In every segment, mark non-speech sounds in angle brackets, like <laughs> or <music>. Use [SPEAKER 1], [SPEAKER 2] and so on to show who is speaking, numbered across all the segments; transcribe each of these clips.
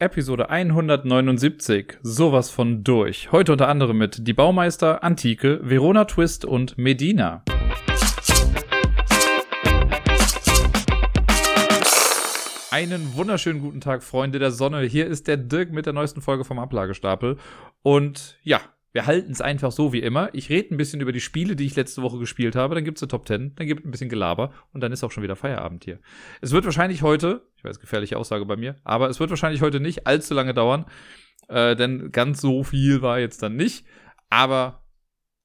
[SPEAKER 1] Episode 179. Sowas von durch. Heute unter anderem mit Die Baumeister, Antike, Verona Twist und Medina. Einen wunderschönen guten Tag, Freunde der Sonne. Hier ist der Dirk mit der neuesten Folge vom Ablagestapel. Und ja, wir halten es einfach so wie immer. Ich rede ein bisschen über die Spiele, die ich letzte Woche gespielt habe. Dann gibt es eine Top 10, dann gibt es ein bisschen Gelaber und dann ist auch schon wieder Feierabend hier. Es wird wahrscheinlich heute, ich weiß, gefährliche Aussage bei mir, aber es wird wahrscheinlich heute nicht allzu lange dauern, äh, denn ganz so viel war jetzt dann nicht. Aber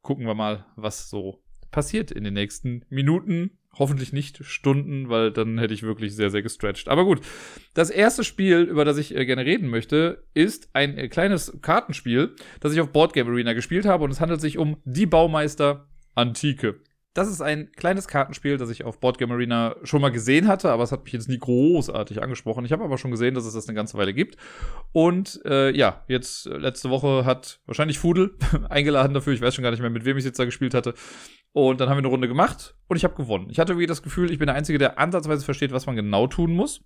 [SPEAKER 1] gucken wir mal, was so passiert in den nächsten Minuten. Hoffentlich nicht Stunden, weil dann hätte ich wirklich sehr, sehr gestretched. Aber gut, das erste Spiel, über das ich äh, gerne reden möchte, ist ein äh, kleines Kartenspiel, das ich auf Boardgame Arena gespielt habe und es handelt sich um Die Baumeister Antike. Das ist ein kleines Kartenspiel, das ich auf Boardgame Arena schon mal gesehen hatte, aber es hat mich jetzt nie großartig angesprochen. Ich habe aber schon gesehen, dass es das eine ganze Weile gibt. Und äh, ja, jetzt äh, letzte Woche hat wahrscheinlich Fudel <laughs> eingeladen dafür. Ich weiß schon gar nicht mehr, mit wem ich jetzt da gespielt hatte. Und dann haben wir eine Runde gemacht und ich habe gewonnen. Ich hatte irgendwie das Gefühl, ich bin der Einzige, der ansatzweise versteht, was man genau tun muss.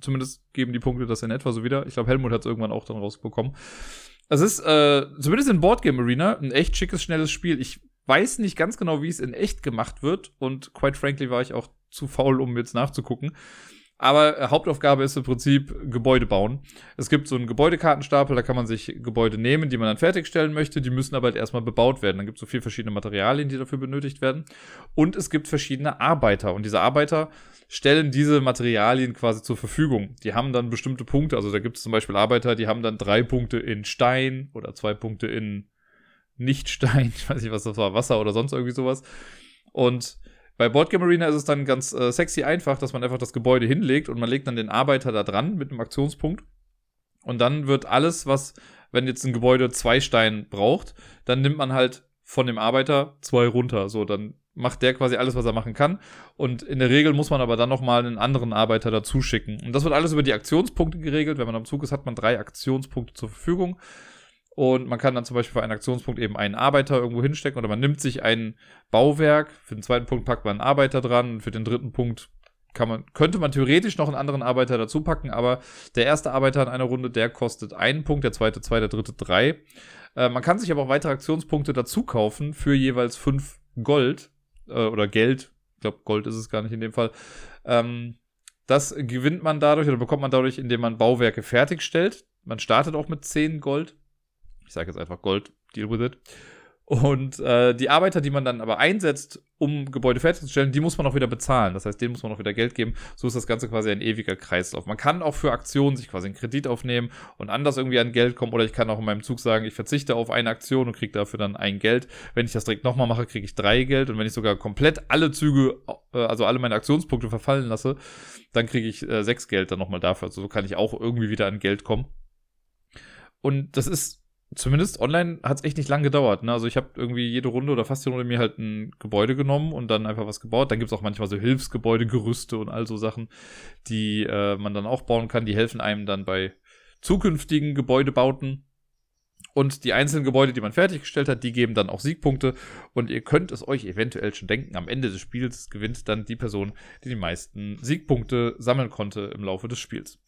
[SPEAKER 1] Zumindest geben die Punkte das in etwa so wieder. Ich glaube, Helmut hat es irgendwann auch dann rausbekommen. Es ist äh, zumindest in Boardgame Arena ein echt schickes, schnelles Spiel. Ich weiß nicht ganz genau, wie es in echt gemacht wird. Und quite frankly war ich auch zu faul, um jetzt nachzugucken. Aber äh, Hauptaufgabe ist im Prinzip Gebäude bauen. Es gibt so einen Gebäudekartenstapel, da kann man sich Gebäude nehmen, die man dann fertigstellen möchte. Die müssen aber halt erstmal bebaut werden. Dann gibt es so vier verschiedene Materialien, die dafür benötigt werden. Und es gibt verschiedene Arbeiter. Und diese Arbeiter stellen diese Materialien quasi zur Verfügung. Die haben dann bestimmte Punkte. Also da gibt es zum Beispiel Arbeiter, die haben dann drei Punkte in Stein oder zwei Punkte in nicht-Stein, <laughs> ich weiß nicht, was das war, Wasser oder sonst irgendwie sowas. Und bei Boardgame Arena ist es dann ganz äh, sexy einfach, dass man einfach das Gebäude hinlegt und man legt dann den Arbeiter da dran mit einem Aktionspunkt. Und dann wird alles, was, wenn jetzt ein Gebäude zwei Steine braucht, dann nimmt man halt von dem Arbeiter zwei runter. So, dann macht der quasi alles, was er machen kann. Und in der Regel muss man aber dann nochmal einen anderen Arbeiter dazu schicken. Und das wird alles über die Aktionspunkte geregelt. Wenn man am Zug ist, hat man drei Aktionspunkte zur Verfügung. Und man kann dann zum Beispiel für einen Aktionspunkt eben einen Arbeiter irgendwo hinstecken oder man nimmt sich ein Bauwerk. Für den zweiten Punkt packt man einen Arbeiter dran. Für den dritten Punkt kann man, könnte man theoretisch noch einen anderen Arbeiter dazu packen, aber der erste Arbeiter in einer Runde, der kostet einen Punkt, der zweite zwei, der dritte drei. Äh, man kann sich aber auch weitere Aktionspunkte dazu kaufen für jeweils fünf Gold äh, oder Geld. Ich glaube, Gold ist es gar nicht in dem Fall. Ähm, das gewinnt man dadurch oder bekommt man dadurch, indem man Bauwerke fertigstellt. Man startet auch mit zehn Gold sage jetzt einfach Gold, deal with it. Und äh, die Arbeiter, die man dann aber einsetzt, um Gebäude fertigzustellen, die muss man auch wieder bezahlen. Das heißt, denen muss man auch wieder Geld geben. So ist das Ganze quasi ein ewiger Kreislauf. Man kann auch für Aktionen sich quasi einen Kredit aufnehmen und anders irgendwie an Geld kommen. Oder ich kann auch in meinem Zug sagen, ich verzichte auf eine Aktion und kriege dafür dann ein Geld. Wenn ich das direkt nochmal mache, kriege ich drei Geld. Und wenn ich sogar komplett alle Züge, äh, also alle meine Aktionspunkte verfallen lasse, dann kriege ich äh, sechs Geld dann nochmal dafür. Also so kann ich auch irgendwie wieder an Geld kommen. Und das ist zumindest online hat es echt nicht lang gedauert. Ne? Also ich habe irgendwie jede Runde oder fast jede Runde mir halt ein Gebäude genommen und dann einfach was gebaut. Dann gibt es auch manchmal so Hilfsgebäude, Gerüste und all so Sachen, die äh, man dann auch bauen kann. Die helfen einem dann bei zukünftigen Gebäudebauten. Und die einzelnen Gebäude, die man fertiggestellt hat, die geben dann auch Siegpunkte. Und ihr könnt es euch eventuell schon denken, am Ende des Spiels gewinnt dann die Person, die die meisten Siegpunkte sammeln konnte im Laufe des Spiels.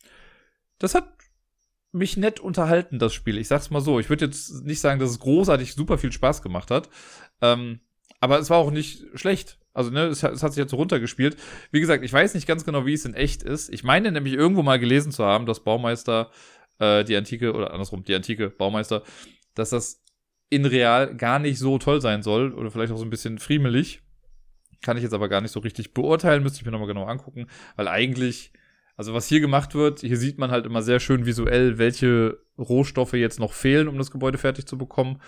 [SPEAKER 1] Das hat mich nett unterhalten, das Spiel. Ich sag's mal so. Ich würde jetzt nicht sagen, dass es großartig super viel Spaß gemacht hat. Ähm, aber es war auch nicht schlecht. Also, ne, es, es, hat sich jetzt so runtergespielt. Wie gesagt, ich weiß nicht ganz genau, wie es in echt ist. Ich meine nämlich irgendwo mal gelesen zu haben, dass Baumeister, äh, die Antike, oder andersrum, die Antike Baumeister, dass das in real gar nicht so toll sein soll. Oder vielleicht auch so ein bisschen friemelig. Kann ich jetzt aber gar nicht so richtig beurteilen, müsste ich mir nochmal genau angucken. Weil eigentlich also was hier gemacht wird, hier sieht man halt immer sehr schön visuell, welche Rohstoffe jetzt noch fehlen, um das Gebäude fertig zu bekommen.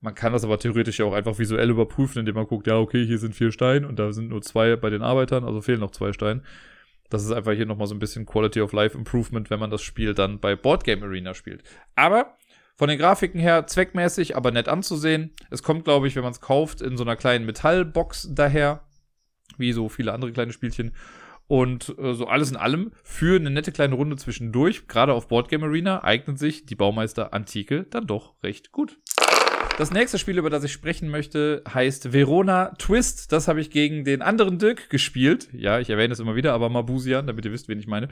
[SPEAKER 1] Man kann das aber theoretisch auch einfach visuell überprüfen, indem man guckt, ja, okay, hier sind vier Steine und da sind nur zwei bei den Arbeitern, also fehlen noch zwei Steine. Das ist einfach hier nochmal so ein bisschen Quality of Life Improvement, wenn man das Spiel dann bei Boardgame Arena spielt. Aber von den Grafiken her zweckmäßig, aber nett anzusehen. Es kommt, glaube ich, wenn man es kauft, in so einer kleinen Metallbox daher, wie so viele andere kleine Spielchen. Und äh, so alles in allem für eine nette kleine Runde zwischendurch, gerade auf Boardgame Arena, eignet sich die Baumeister Antike dann doch recht gut. Das nächste Spiel, über das ich sprechen möchte, heißt Verona Twist. Das habe ich gegen den anderen Dirk gespielt. Ja, ich erwähne es immer wieder, aber Mabusian, damit ihr wisst, wen ich meine.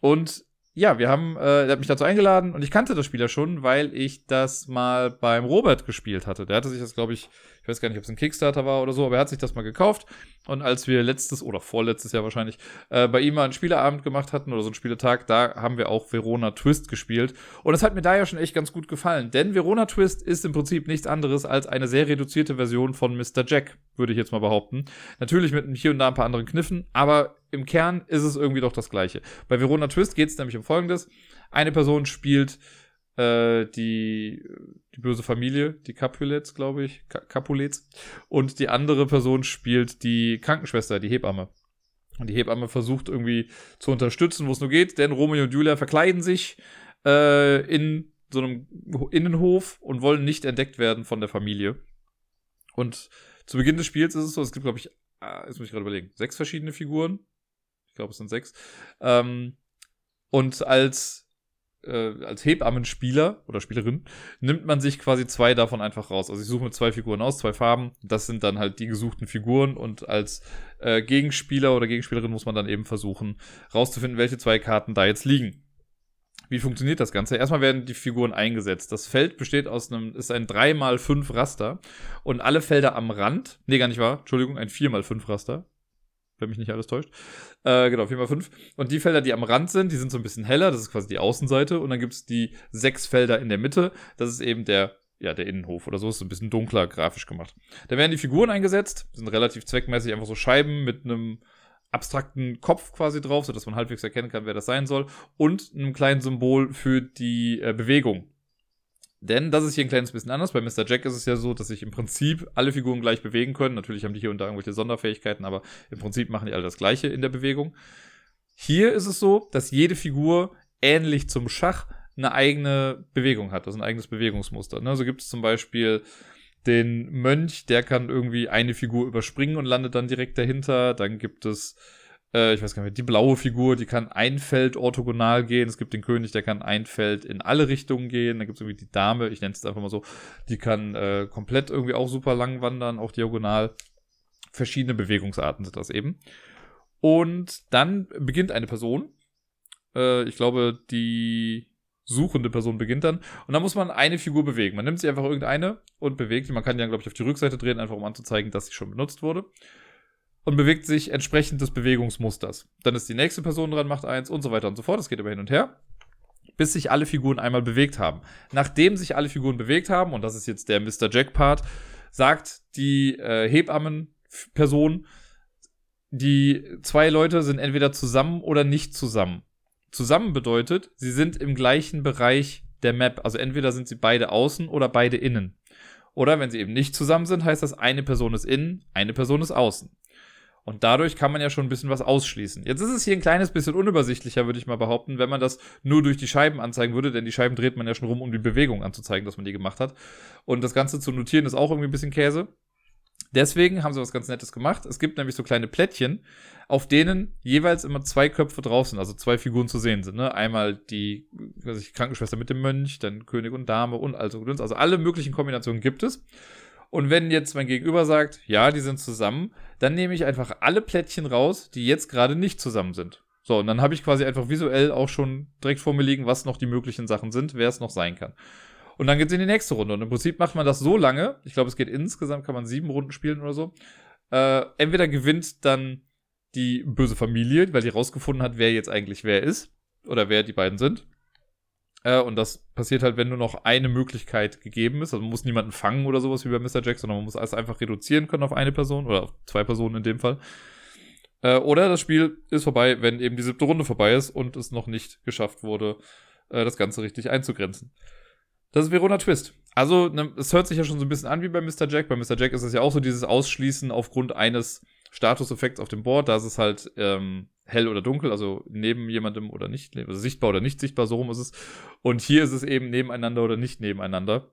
[SPEAKER 1] Und ja, wir haben, äh, er hat mich dazu eingeladen und ich kannte das Spiel ja schon, weil ich das mal beim Robert gespielt hatte. Der hatte sich das, glaube ich, ich weiß gar nicht, ob es ein Kickstarter war oder so, aber er hat sich das mal gekauft. Und als wir letztes oder vorletztes Jahr wahrscheinlich äh, bei ihm mal einen Spieleabend gemacht hatten oder so einen Spieletag, da haben wir auch Verona Twist gespielt. Und das hat mir da ja schon echt ganz gut gefallen. Denn Verona Twist ist im Prinzip nichts anderes als eine sehr reduzierte Version von Mr. Jack, würde ich jetzt mal behaupten. Natürlich mit hier und da ein paar anderen Kniffen, aber im Kern ist es irgendwie doch das Gleiche. Bei Verona Twist geht es nämlich um Folgendes. Eine Person spielt äh, die, die böse Familie, die Capulets, glaube ich, Capulets. Und die andere Person spielt die Krankenschwester, die Hebamme. Und die Hebamme versucht irgendwie zu unterstützen, wo es nur geht, denn Romeo und Julia verkleiden sich äh, in so einem Innenhof und wollen nicht entdeckt werden von der Familie. Und zu Beginn des Spiels ist es so, es gibt, glaube ich, ah, jetzt muss ich gerade überlegen, sechs verschiedene Figuren glaube, es sind sechs. Ähm, und als, äh, als Hebammenspieler oder Spielerin nimmt man sich quasi zwei davon einfach raus. Also ich suche mir zwei Figuren aus, zwei Farben. Das sind dann halt die gesuchten Figuren. Und als äh, Gegenspieler oder Gegenspielerin muss man dann eben versuchen, rauszufinden, welche zwei Karten da jetzt liegen. Wie funktioniert das Ganze? Erstmal werden die Figuren eingesetzt. Das Feld besteht aus einem, ist ein 3x5 Raster und alle Felder am Rand, nee, gar nicht wahr, Entschuldigung, ein 4x5 Raster, wenn mich nicht alles täuscht. Äh, genau, 4x5. Und die Felder, die am Rand sind, die sind so ein bisschen heller, das ist quasi die Außenseite. Und dann gibt es die sechs Felder in der Mitte, das ist eben der, ja, der Innenhof oder so, ist so ein bisschen dunkler grafisch gemacht. Da werden die Figuren eingesetzt, sind relativ zweckmäßig einfach so Scheiben mit einem abstrakten Kopf quasi drauf, sodass man halbwegs erkennen kann, wer das sein soll. Und einem kleinen Symbol für die äh, Bewegung. Denn das ist hier ein kleines bisschen anders. Bei Mr. Jack ist es ja so, dass sich im Prinzip alle Figuren gleich bewegen können. Natürlich haben die hier und da irgendwelche Sonderfähigkeiten, aber im Prinzip machen die alle das Gleiche in der Bewegung. Hier ist es so, dass jede Figur ähnlich zum Schach eine eigene Bewegung hat, also ein eigenes Bewegungsmuster. Ne? So gibt es zum Beispiel den Mönch, der kann irgendwie eine Figur überspringen und landet dann direkt dahinter. Dann gibt es äh, ich weiß gar nicht, die blaue Figur, die kann ein Feld orthogonal gehen. Es gibt den König, der kann ein Feld in alle Richtungen gehen. Dann gibt es irgendwie die Dame, ich nenne es einfach mal so, die kann äh, komplett irgendwie auch super lang wandern, auch diagonal. Verschiedene Bewegungsarten sind das eben. Und dann beginnt eine Person. Äh, ich glaube, die suchende Person beginnt dann. Und dann muss man eine Figur bewegen. Man nimmt sie einfach irgendeine und bewegt sie. Man kann die dann, glaube ich, auf die Rückseite drehen, einfach um anzuzeigen, dass sie schon benutzt wurde und bewegt sich entsprechend des Bewegungsmusters. Dann ist die nächste Person dran, macht eins und so weiter und so fort. Das geht immer hin und her, bis sich alle Figuren einmal bewegt haben. Nachdem sich alle Figuren bewegt haben, und das ist jetzt der Mr. Jack-Part, sagt die äh, Hebammen-Person, die zwei Leute sind entweder zusammen oder nicht zusammen. Zusammen bedeutet, sie sind im gleichen Bereich der Map. Also entweder sind sie beide außen oder beide innen. Oder wenn sie eben nicht zusammen sind, heißt das, eine Person ist innen, eine Person ist außen. Und dadurch kann man ja schon ein bisschen was ausschließen. Jetzt ist es hier ein kleines bisschen unübersichtlicher, würde ich mal behaupten, wenn man das nur durch die Scheiben anzeigen würde, denn die Scheiben dreht man ja schon rum, um die Bewegung anzuzeigen, dass man die gemacht hat. Und das Ganze zu notieren ist auch irgendwie ein bisschen Käse. Deswegen haben sie was ganz Nettes gemacht. Es gibt nämlich so kleine Plättchen, auf denen jeweils immer zwei Köpfe drauf sind, also zwei Figuren zu sehen sind. Ne? Einmal die ich, Krankenschwester mit dem Mönch, dann König und Dame und also Also alle möglichen Kombinationen gibt es. Und wenn jetzt mein Gegenüber sagt, ja, die sind zusammen, dann nehme ich einfach alle Plättchen raus, die jetzt gerade nicht zusammen sind. So, und dann habe ich quasi einfach visuell auch schon direkt vor mir liegen, was noch die möglichen Sachen sind, wer es noch sein kann. Und dann geht es in die nächste Runde. Und im Prinzip macht man das so lange, ich glaube, es geht insgesamt, kann man sieben Runden spielen oder so. Äh, entweder gewinnt dann die böse Familie, weil die rausgefunden hat, wer jetzt eigentlich wer ist. Oder wer die beiden sind. Äh, und das passiert halt, wenn nur noch eine Möglichkeit gegeben ist. Also man muss niemanden fangen oder sowas wie bei Mr. Jack, sondern man muss alles einfach reduzieren können auf eine Person oder auf zwei Personen in dem Fall. Äh, oder das Spiel ist vorbei, wenn eben die siebte Runde vorbei ist und es noch nicht geschafft wurde, äh, das Ganze richtig einzugrenzen. Das ist Verona Twist. Also, ne, es hört sich ja schon so ein bisschen an wie bei Mr. Jack. Bei Mr. Jack ist es ja auch so dieses Ausschließen aufgrund eines Statuseffekts auf dem Board. Da ist es halt ähm, hell oder dunkel, also neben jemandem oder nicht, also sichtbar oder nicht sichtbar, so rum ist es. Und hier ist es eben nebeneinander oder nicht nebeneinander.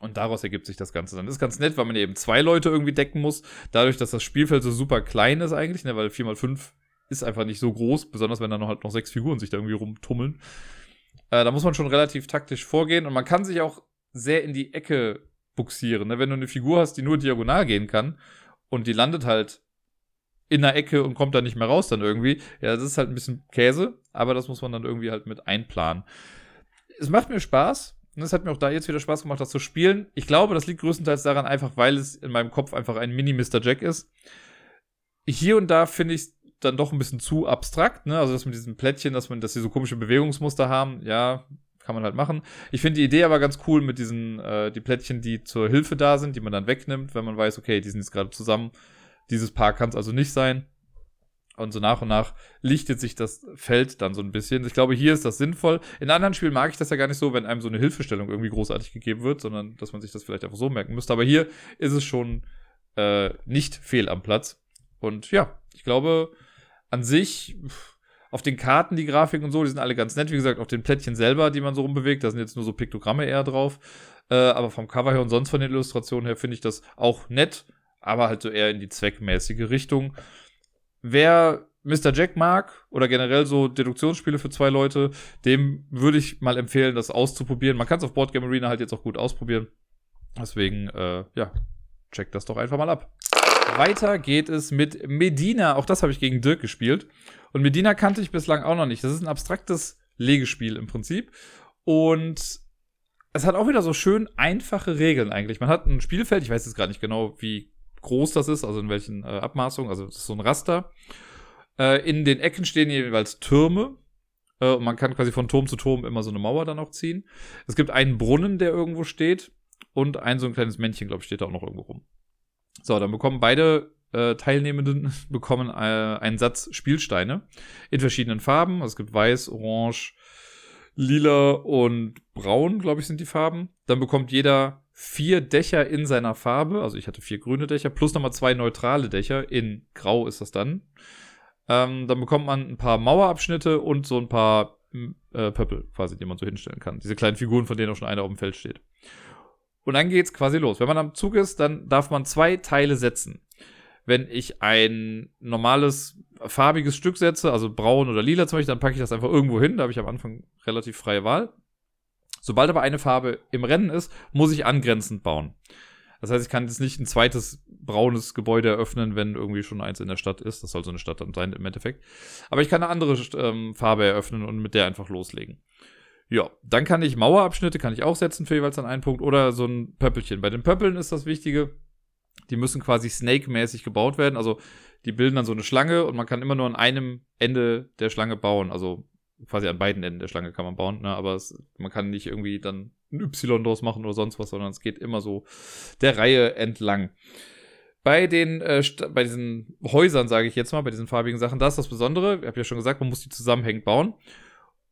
[SPEAKER 1] Und daraus ergibt sich das Ganze dann. Das ist ganz nett, weil man eben zwei Leute irgendwie decken muss. Dadurch, dass das Spielfeld so super klein ist eigentlich, ne, weil 4x5 ist einfach nicht so groß, besonders wenn da noch halt noch sechs Figuren sich da irgendwie rumtummeln. Äh, da muss man schon relativ taktisch vorgehen und man kann sich auch sehr in die Ecke buxieren. Ne? Wenn du eine Figur hast, die nur diagonal gehen kann und die landet halt in der Ecke und kommt da nicht mehr raus dann irgendwie. Ja, das ist halt ein bisschen Käse, aber das muss man dann irgendwie halt mit einplanen. Es macht mir Spaß. Und es hat mir auch da jetzt wieder Spaß gemacht, das zu spielen. Ich glaube, das liegt größtenteils daran, einfach weil es in meinem Kopf einfach ein Mini-Mr. Jack ist. Hier und da finde ich es dann doch ein bisschen zu abstrakt, ne? Also das mit diesen Plättchen, dass man, dass sie so komische Bewegungsmuster haben, ja, kann man halt machen. Ich finde die Idee aber ganz cool mit diesen, äh, die Plättchen, die zur Hilfe da sind, die man dann wegnimmt, wenn man weiß, okay, die sind jetzt gerade zusammen. Dieses Paar kann es also nicht sein. Und so nach und nach lichtet sich das Feld dann so ein bisschen. Ich glaube, hier ist das sinnvoll. In anderen Spielen mag ich das ja gar nicht so, wenn einem so eine Hilfestellung irgendwie großartig gegeben wird, sondern dass man sich das vielleicht einfach so merken müsste. Aber hier ist es schon äh, nicht fehl am Platz. Und ja, ich glaube, an sich, auf den Karten, die Grafiken und so, die sind alle ganz nett. Wie gesagt, auf den Plättchen selber, die man so rumbewegt, da sind jetzt nur so Piktogramme eher drauf. Äh, aber vom Cover her und sonst von den Illustrationen her finde ich das auch nett, aber halt so eher in die zweckmäßige Richtung. Wer Mr. Jack mag oder generell so Deduktionsspiele für zwei Leute, dem würde ich mal empfehlen, das auszuprobieren. Man kann es auf Board Game Arena halt jetzt auch gut ausprobieren. Deswegen, äh, ja, checkt das doch einfach mal ab. Weiter geht es mit Medina. Auch das habe ich gegen Dirk gespielt. Und Medina kannte ich bislang auch noch nicht. Das ist ein abstraktes Legespiel im Prinzip. Und es hat auch wieder so schön einfache Regeln eigentlich. Man hat ein Spielfeld, ich weiß jetzt gerade nicht genau, wie groß das ist, also in welchen äh, Abmaßungen, also das ist so ein Raster. Äh, in den Ecken stehen jeweils Türme. Äh, und man kann quasi von Turm zu Turm immer so eine Mauer dann auch ziehen. Es gibt einen Brunnen, der irgendwo steht. Und ein so ein kleines Männchen, glaube ich, steht da auch noch irgendwo rum. So, dann bekommen beide äh, Teilnehmenden <laughs> bekommen äh, einen Satz Spielsteine in verschiedenen Farben. Also es gibt weiß, orange, lila und braun, glaube ich, sind die Farben. Dann bekommt jeder vier Dächer in seiner Farbe. Also ich hatte vier grüne Dächer, plus nochmal zwei neutrale Dächer. In Grau ist das dann. Ähm, dann bekommt man ein paar Mauerabschnitte und so ein paar äh, Pöppel, quasi, die man so hinstellen kann. Diese kleinen Figuren, von denen auch schon einer auf dem Feld steht. Und dann geht's quasi los. Wenn man am Zug ist, dann darf man zwei Teile setzen. Wenn ich ein normales farbiges Stück setze, also braun oder lila zum Beispiel, dann packe ich das einfach irgendwo hin. Da habe ich am Anfang relativ freie Wahl. Sobald aber eine Farbe im Rennen ist, muss ich angrenzend bauen. Das heißt, ich kann jetzt nicht ein zweites braunes Gebäude eröffnen, wenn irgendwie schon eins in der Stadt ist. Das soll so eine Stadt dann sein im Endeffekt. Aber ich kann eine andere ähm, Farbe eröffnen und mit der einfach loslegen. Ja, dann kann ich Mauerabschnitte, kann ich auch setzen für jeweils an einen Punkt oder so ein Pöppelchen. Bei den Pöppeln ist das Wichtige, die müssen quasi Snake-mäßig gebaut werden. Also die bilden dann so eine Schlange und man kann immer nur an einem Ende der Schlange bauen. Also quasi an beiden Enden der Schlange kann man bauen, ne? aber es, man kann nicht irgendwie dann ein Y draus machen oder sonst was, sondern es geht immer so der Reihe entlang. Bei den, äh, bei diesen Häusern, sage ich jetzt mal, bei diesen farbigen Sachen, da ist das Besondere. Ich habe ja schon gesagt, man muss die zusammenhängend bauen.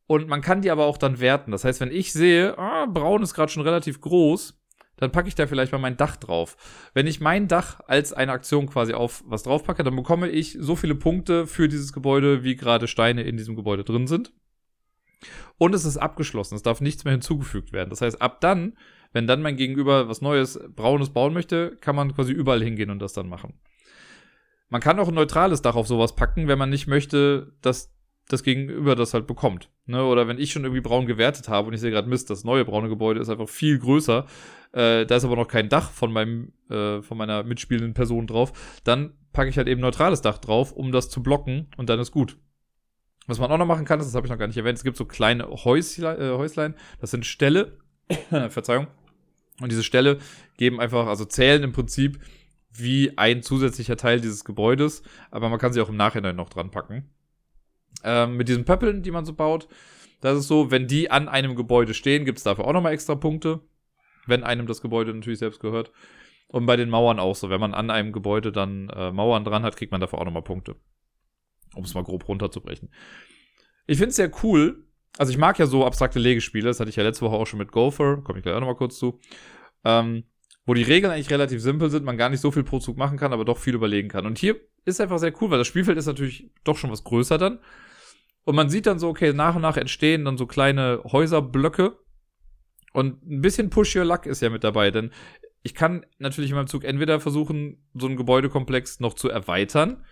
[SPEAKER 1] Und man kann die aber auch dann werten. Das heißt, wenn ich sehe, ah, braun ist gerade schon relativ groß, dann packe ich da vielleicht mal mein Dach drauf. Wenn ich mein Dach als eine Aktion quasi auf was draufpacke, dann bekomme ich so viele Punkte für dieses Gebäude, wie gerade Steine in diesem Gebäude drin sind. Und es ist abgeschlossen. Es darf nichts mehr hinzugefügt werden. Das heißt, ab dann, wenn dann mein Gegenüber was Neues, Braunes bauen möchte, kann man quasi überall hingehen und das dann machen. Man kann auch ein neutrales Dach auf sowas packen, wenn man nicht möchte, dass das Gegenüber das halt bekommt. Ne? Oder wenn ich schon irgendwie braun gewertet habe und ich sehe gerade Mist, das neue braune Gebäude ist einfach viel größer, äh, da ist aber noch kein Dach von meinem, äh, von meiner mitspielenden Person drauf, dann packe ich halt eben neutrales Dach drauf, um das zu blocken und dann ist gut. Was man auch noch machen kann, das habe ich noch gar nicht erwähnt, es gibt so kleine Häusle äh, Häuslein, das sind Ställe, <coughs> Verzeihung, und diese Ställe geben einfach, also zählen im Prinzip wie ein zusätzlicher Teil dieses Gebäudes, aber man kann sie auch im Nachhinein noch dran packen. Ähm, mit diesen Pöppeln, die man so baut, das ist so, wenn die an einem Gebäude stehen, gibt es dafür auch nochmal extra Punkte. Wenn einem das Gebäude natürlich selbst gehört. Und bei den Mauern auch so. Wenn man an einem Gebäude dann äh, Mauern dran hat, kriegt man dafür auch nochmal Punkte. Um es mal grob runterzubrechen. Ich finde es sehr cool. Also ich mag ja so abstrakte Legespiele. Das hatte ich ja letzte Woche auch schon mit Gopher. Komme ich gleich auch nochmal kurz zu. Ähm, wo die Regeln eigentlich relativ simpel sind, man gar nicht so viel pro Zug machen kann, aber doch viel überlegen kann. Und hier ist einfach sehr cool, weil das Spielfeld ist natürlich doch schon was größer dann. Und man sieht dann so, okay, nach und nach entstehen dann so kleine Häuserblöcke. Und ein bisschen Push Your Luck ist ja mit dabei, denn ich kann natürlich in meinem Zug entweder versuchen, so einen Gebäudekomplex noch zu erweitern.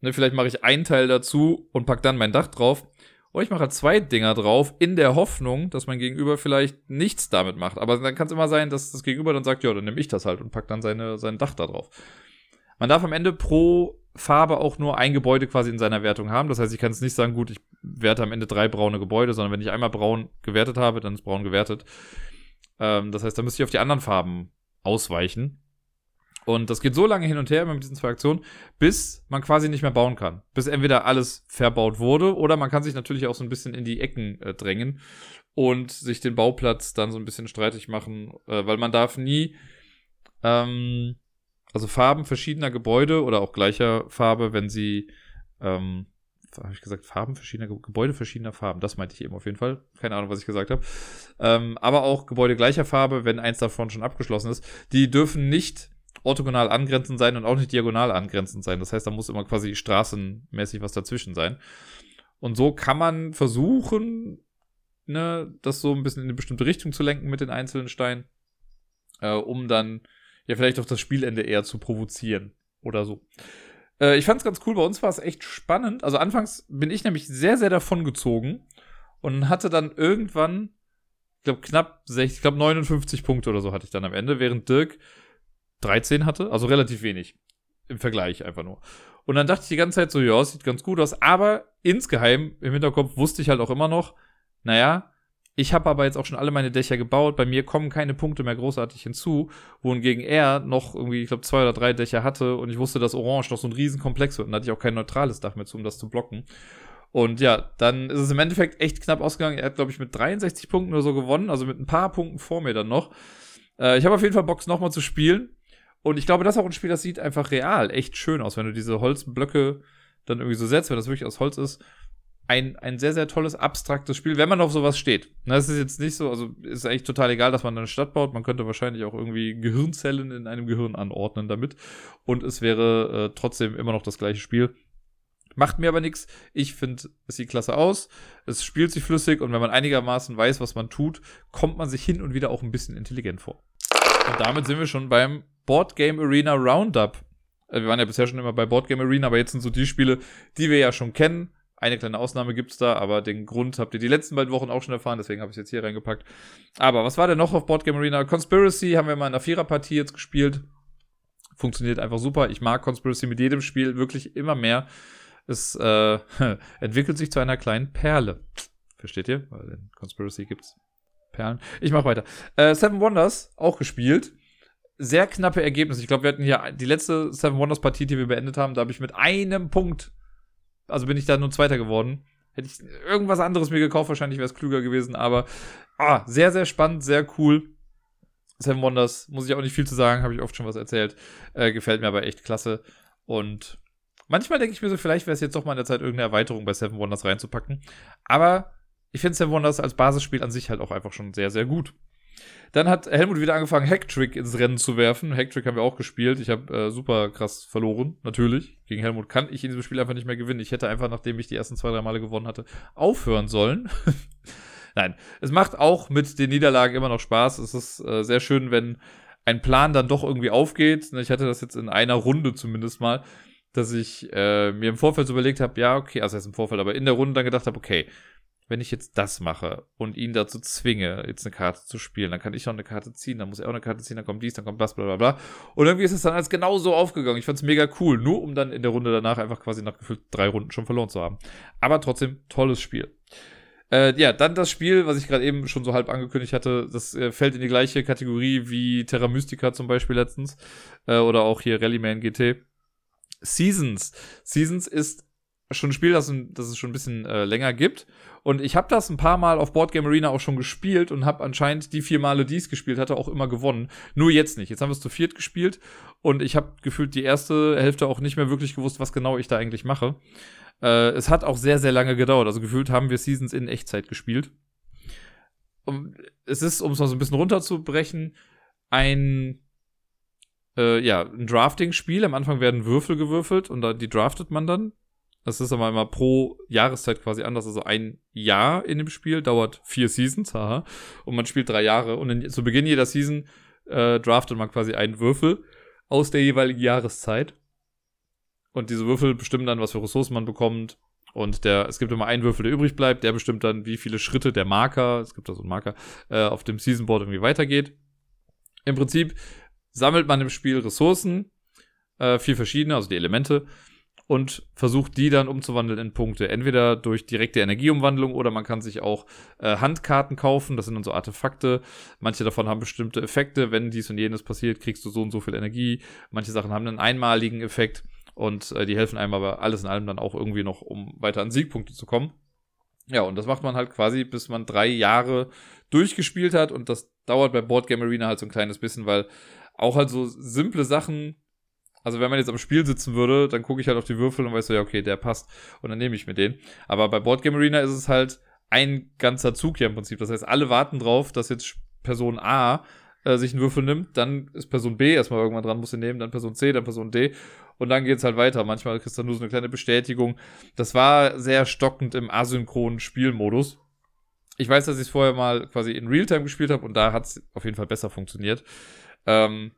[SPEAKER 1] Ne, vielleicht mache ich einen Teil dazu und pack dann mein Dach drauf. Oder ich mache zwei Dinger drauf, in der Hoffnung, dass mein Gegenüber vielleicht nichts damit macht. Aber dann kann es immer sein, dass das Gegenüber dann sagt, ja, dann nehme ich das halt und pack dann seine, sein Dach da drauf. Man darf am Ende pro Farbe auch nur ein Gebäude quasi in seiner Wertung haben. Das heißt, ich kann es nicht sagen, gut, ich werte am Ende drei braune Gebäude, sondern wenn ich einmal braun gewertet habe, dann ist braun gewertet. Ähm, das heißt, da müsste ich auf die anderen Farben ausweichen. Und das geht so lange hin und her immer mit diesen zwei Aktionen, bis man quasi nicht mehr bauen kann. Bis entweder alles verbaut wurde oder man kann sich natürlich auch so ein bisschen in die Ecken äh, drängen und sich den Bauplatz dann so ein bisschen streitig machen, äh, weil man darf nie ähm, also Farben verschiedener Gebäude oder auch gleicher Farbe, wenn sie, ähm, habe ich gesagt, Farben verschiedener Gebäude verschiedener Farben. Das meinte ich eben auf jeden Fall. Keine Ahnung, was ich gesagt habe. Ähm, aber auch Gebäude gleicher Farbe, wenn eins davon schon abgeschlossen ist. Die dürfen nicht orthogonal angrenzend sein und auch nicht diagonal angrenzend sein. Das heißt, da muss immer quasi straßenmäßig was dazwischen sein. Und so kann man versuchen, ne, das so ein bisschen in eine bestimmte Richtung zu lenken mit den einzelnen Steinen, äh, um dann ja vielleicht auch das Spielende eher zu provozieren oder so. Äh, ich fand es ganz cool, bei uns war es echt spannend. Also anfangs bin ich nämlich sehr, sehr davon gezogen und hatte dann irgendwann, ich glaube knapp 60, ich glaube 59 Punkte oder so hatte ich dann am Ende, während Dirk 13 hatte, also relativ wenig im Vergleich einfach nur. Und dann dachte ich die ganze Zeit so, ja, sieht ganz gut aus, aber insgeheim im Hinterkopf wusste ich halt auch immer noch, naja, ich habe aber jetzt auch schon alle meine Dächer gebaut. Bei mir kommen keine Punkte mehr großartig hinzu. Wohingegen er noch irgendwie, ich glaube, zwei oder drei Dächer hatte und ich wusste, dass Orange noch so ein Riesenkomplex wird. Und da hatte ich auch kein neutrales Dach mehr zu, um das zu blocken. Und ja, dann ist es im Endeffekt echt knapp ausgegangen. Er hat, glaube ich, mit 63 Punkten oder so gewonnen, also mit ein paar Punkten vor mir dann noch. Äh, ich habe auf jeden Fall Box nochmal zu spielen. Und ich glaube, das ist auch ein Spiel, das sieht einfach real echt schön aus, wenn du diese Holzblöcke dann irgendwie so setzt, wenn das wirklich aus Holz ist ein, ein sehr, sehr tolles, abstraktes Spiel, wenn man auf sowas steht. Das ist jetzt nicht so, also ist eigentlich total egal, dass man eine Stadt baut. Man könnte wahrscheinlich auch irgendwie Gehirnzellen in einem Gehirn anordnen damit. Und es wäre äh, trotzdem immer noch das gleiche Spiel. Macht mir aber nichts. Ich finde, es sieht klasse aus. Es spielt sich flüssig und wenn man einigermaßen weiß, was man tut, kommt man sich hin und wieder auch ein bisschen intelligent vor. Und damit sind wir schon beim Board Game Arena Roundup. Äh, wir waren ja bisher schon immer bei Board Game Arena, aber jetzt sind so die Spiele, die wir ja schon kennen eine kleine Ausnahme gibt's da, aber den Grund habt ihr die letzten beiden Wochen auch schon erfahren, deswegen habe ich es jetzt hier reingepackt. Aber was war denn noch auf Boardgame Arena? Conspiracy haben wir mal in einer Viererpartie jetzt gespielt. Funktioniert einfach super. Ich mag Conspiracy mit jedem Spiel wirklich immer mehr. Es äh, <laughs> entwickelt sich zu einer kleinen Perle. Versteht ihr? Weil in Conspiracy gibt's Perlen. Ich mach weiter. Äh, Seven Wonders, auch gespielt. Sehr knappe Ergebnisse. Ich glaube, wir hatten hier die letzte Seven Wonders Partie, die wir beendet haben. Da habe ich mit einem Punkt also bin ich da nur Zweiter geworden. Hätte ich irgendwas anderes mir gekauft, wahrscheinlich wäre es klüger gewesen, aber ah, sehr, sehr spannend, sehr cool. Seven Wonders, muss ich auch nicht viel zu sagen, habe ich oft schon was erzählt. Äh, gefällt mir aber echt klasse. Und manchmal denke ich mir so, vielleicht wäre es jetzt doch mal in der Zeit, irgendeine Erweiterung bei Seven Wonders reinzupacken. Aber ich finde Seven Wonders als Basisspiel an sich halt auch einfach schon sehr, sehr gut. Dann hat Helmut wieder angefangen, Hacktrick ins Rennen zu werfen. Hacktrick haben wir auch gespielt. Ich habe äh, super krass verloren, natürlich. Gegen Helmut kann ich in diesem Spiel einfach nicht mehr gewinnen. Ich hätte einfach, nachdem ich die ersten zwei, drei Male gewonnen hatte, aufhören sollen. <laughs> Nein, es macht auch mit den Niederlagen immer noch Spaß. Es ist äh, sehr schön, wenn ein Plan dann doch irgendwie aufgeht. Ich hatte das jetzt in einer Runde zumindest mal, dass ich äh, mir im Vorfeld so überlegt habe, ja, okay, also jetzt im Vorfeld, aber in der Runde dann gedacht habe, okay, wenn ich jetzt das mache und ihn dazu zwinge, jetzt eine Karte zu spielen, dann kann ich auch eine Karte ziehen, dann muss er auch eine Karte ziehen, dann kommt dies, dann kommt das, bla bla bla. Und irgendwie ist es dann als genau so aufgegangen. Ich fand es mega cool, nur um dann in der Runde danach einfach quasi nach gefühlt drei Runden schon verloren zu haben. Aber trotzdem, tolles Spiel. Äh, ja, dann das Spiel, was ich gerade eben schon so halb angekündigt hatte, das äh, fällt in die gleiche Kategorie wie Terra Mystica zum Beispiel letztens. Äh, oder auch hier Rallyman GT. Seasons. Seasons ist schon ein Spiel, das, das es schon ein bisschen äh, länger gibt. Und ich habe das ein paar Mal auf Board Game Arena auch schon gespielt und habe anscheinend die vier Male, die es gespielt hatte, auch immer gewonnen. Nur jetzt nicht. Jetzt haben wir es zu viert gespielt und ich habe gefühlt die erste Hälfte auch nicht mehr wirklich gewusst, was genau ich da eigentlich mache. Äh, es hat auch sehr, sehr lange gedauert. Also gefühlt haben wir Seasons in Echtzeit gespielt. Und es ist, um es mal so ein bisschen runterzubrechen, ein äh, ja, ein Drafting-Spiel. Am Anfang werden Würfel gewürfelt und die draftet man dann. Das ist aber immer pro Jahreszeit quasi anders. Also ein Jahr in dem Spiel dauert vier Seasons, haha. Und man spielt drei Jahre. Und in, zu Beginn jeder Season äh, draftet man quasi einen Würfel aus der jeweiligen Jahreszeit. Und diese Würfel bestimmen dann, was für Ressourcen man bekommt. Und der, es gibt immer einen Würfel, der übrig bleibt. Der bestimmt dann, wie viele Schritte der Marker, es gibt da so einen Marker, äh, auf dem Seasonboard irgendwie weitergeht. Im Prinzip sammelt man im Spiel Ressourcen, äh, vier verschiedene, also die Elemente und versucht die dann umzuwandeln in Punkte. Entweder durch direkte Energieumwandlung oder man kann sich auch äh, Handkarten kaufen. Das sind dann so Artefakte. Manche davon haben bestimmte Effekte. Wenn dies und jenes passiert, kriegst du so und so viel Energie. Manche Sachen haben einen einmaligen Effekt und äh, die helfen einem aber alles in allem dann auch irgendwie noch, um weiter an Siegpunkte zu kommen. Ja, und das macht man halt quasi, bis man drei Jahre durchgespielt hat und das dauert bei Board Game Arena halt so ein kleines bisschen, weil auch halt so simple Sachen, also wenn man jetzt am Spiel sitzen würde, dann gucke ich halt auf die Würfel und weiß so, ja, okay, der passt und dann nehme ich mir den. Aber bei Board Game Arena ist es halt ein ganzer Zug hier im Prinzip. Das heißt, alle warten drauf, dass jetzt Person A äh, sich einen Würfel nimmt, dann ist Person B erstmal irgendwann dran, muss sie nehmen, dann Person C, dann Person D und dann geht's halt weiter. Manchmal kriegst du nur so eine kleine Bestätigung. Das war sehr stockend im asynchronen Spielmodus. Ich weiß, dass ich es vorher mal quasi in Realtime gespielt habe und da hat's auf jeden Fall besser funktioniert. Ähm,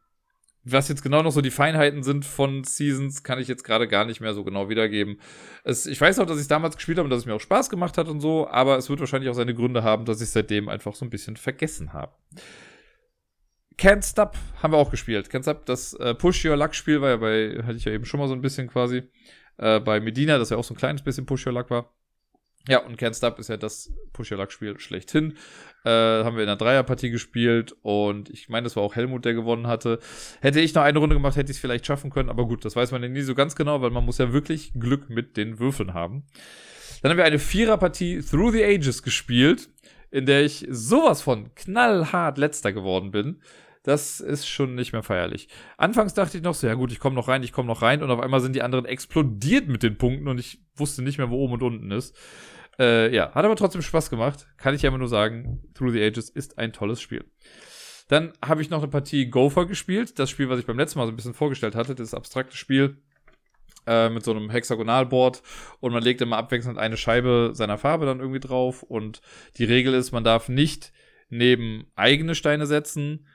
[SPEAKER 1] was jetzt genau noch so die Feinheiten sind von Seasons, kann ich jetzt gerade gar nicht mehr so genau wiedergeben. Es, ich weiß auch, dass ich damals gespielt habe und dass es mir auch Spaß gemacht hat und so, aber es wird wahrscheinlich auch seine Gründe haben, dass ich seitdem einfach so ein bisschen vergessen habe. Can't Stop haben wir auch gespielt. Can't Stop, das äh, Push Your Luck Spiel war ja bei, hatte ich ja eben schon mal so ein bisschen quasi, äh, bei Medina, das ja auch so ein kleines bisschen Push Your Luck war. Ja, und Can't Stop ist ja das Push Your Luck Spiel schlechthin. Äh, haben wir in einer Dreierpartie gespielt und ich meine, das war auch Helmut, der gewonnen hatte. Hätte ich noch eine Runde gemacht, hätte ich es vielleicht schaffen können, aber gut, das weiß man ja nie so ganz genau, weil man muss ja wirklich Glück mit den Würfeln haben. Dann haben wir eine Viererpartie Through the Ages gespielt, in der ich sowas von knallhart letzter geworden bin das ist schon nicht mehr feierlich. Anfangs dachte ich noch so, ja gut, ich komme noch rein, ich komme noch rein und auf einmal sind die anderen explodiert mit den Punkten und ich wusste nicht mehr, wo oben und unten ist. Äh, ja, hat aber trotzdem Spaß gemacht. Kann ich ja immer nur sagen, Through the Ages ist ein tolles Spiel. Dann habe ich noch eine Partie Gopher gespielt. Das Spiel, was ich beim letzten Mal so ein bisschen vorgestellt hatte, das abstrakte Spiel äh, mit so einem Hexagonalboard und man legt immer abwechselnd eine Scheibe seiner Farbe dann irgendwie drauf und die Regel ist, man darf nicht neben eigene Steine setzen,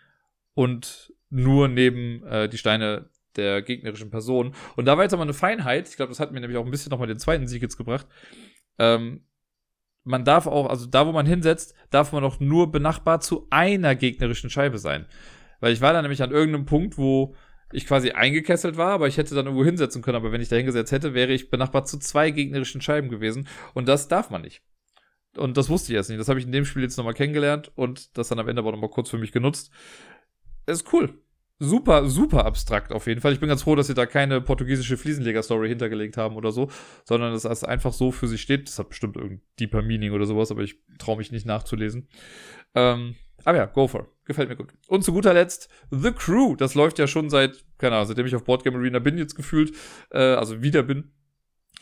[SPEAKER 1] und nur neben äh, die Steine der gegnerischen Person. Und da war jetzt aber eine Feinheit. Ich glaube, das hat mir nämlich auch ein bisschen nochmal den zweiten Sieg jetzt gebracht. Ähm, man darf auch, also da, wo man hinsetzt, darf man auch nur benachbart zu einer gegnerischen Scheibe sein. Weil ich war da nämlich an irgendeinem Punkt, wo ich quasi eingekesselt war, aber ich hätte dann irgendwo hinsetzen können. Aber wenn ich da hingesetzt hätte, wäre ich benachbart zu zwei gegnerischen Scheiben gewesen. Und das darf man nicht. Und das wusste ich erst nicht. Das habe ich in dem Spiel jetzt nochmal kennengelernt und das dann am Ende aber nochmal kurz für mich genutzt ist cool. Super, super abstrakt auf jeden Fall. Ich bin ganz froh, dass sie da keine portugiesische Fliesenleger-Story hintergelegt haben oder so, sondern dass das einfach so für sich steht. Das hat bestimmt irgendein deeper Meaning oder sowas, aber ich traue mich nicht nachzulesen. Ähm, aber ja, go for. Gefällt mir gut. Und zu guter Letzt, The Crew. Das läuft ja schon seit, keine Ahnung, seitdem ich auf Boardgame Arena bin jetzt gefühlt, äh, also wieder bin,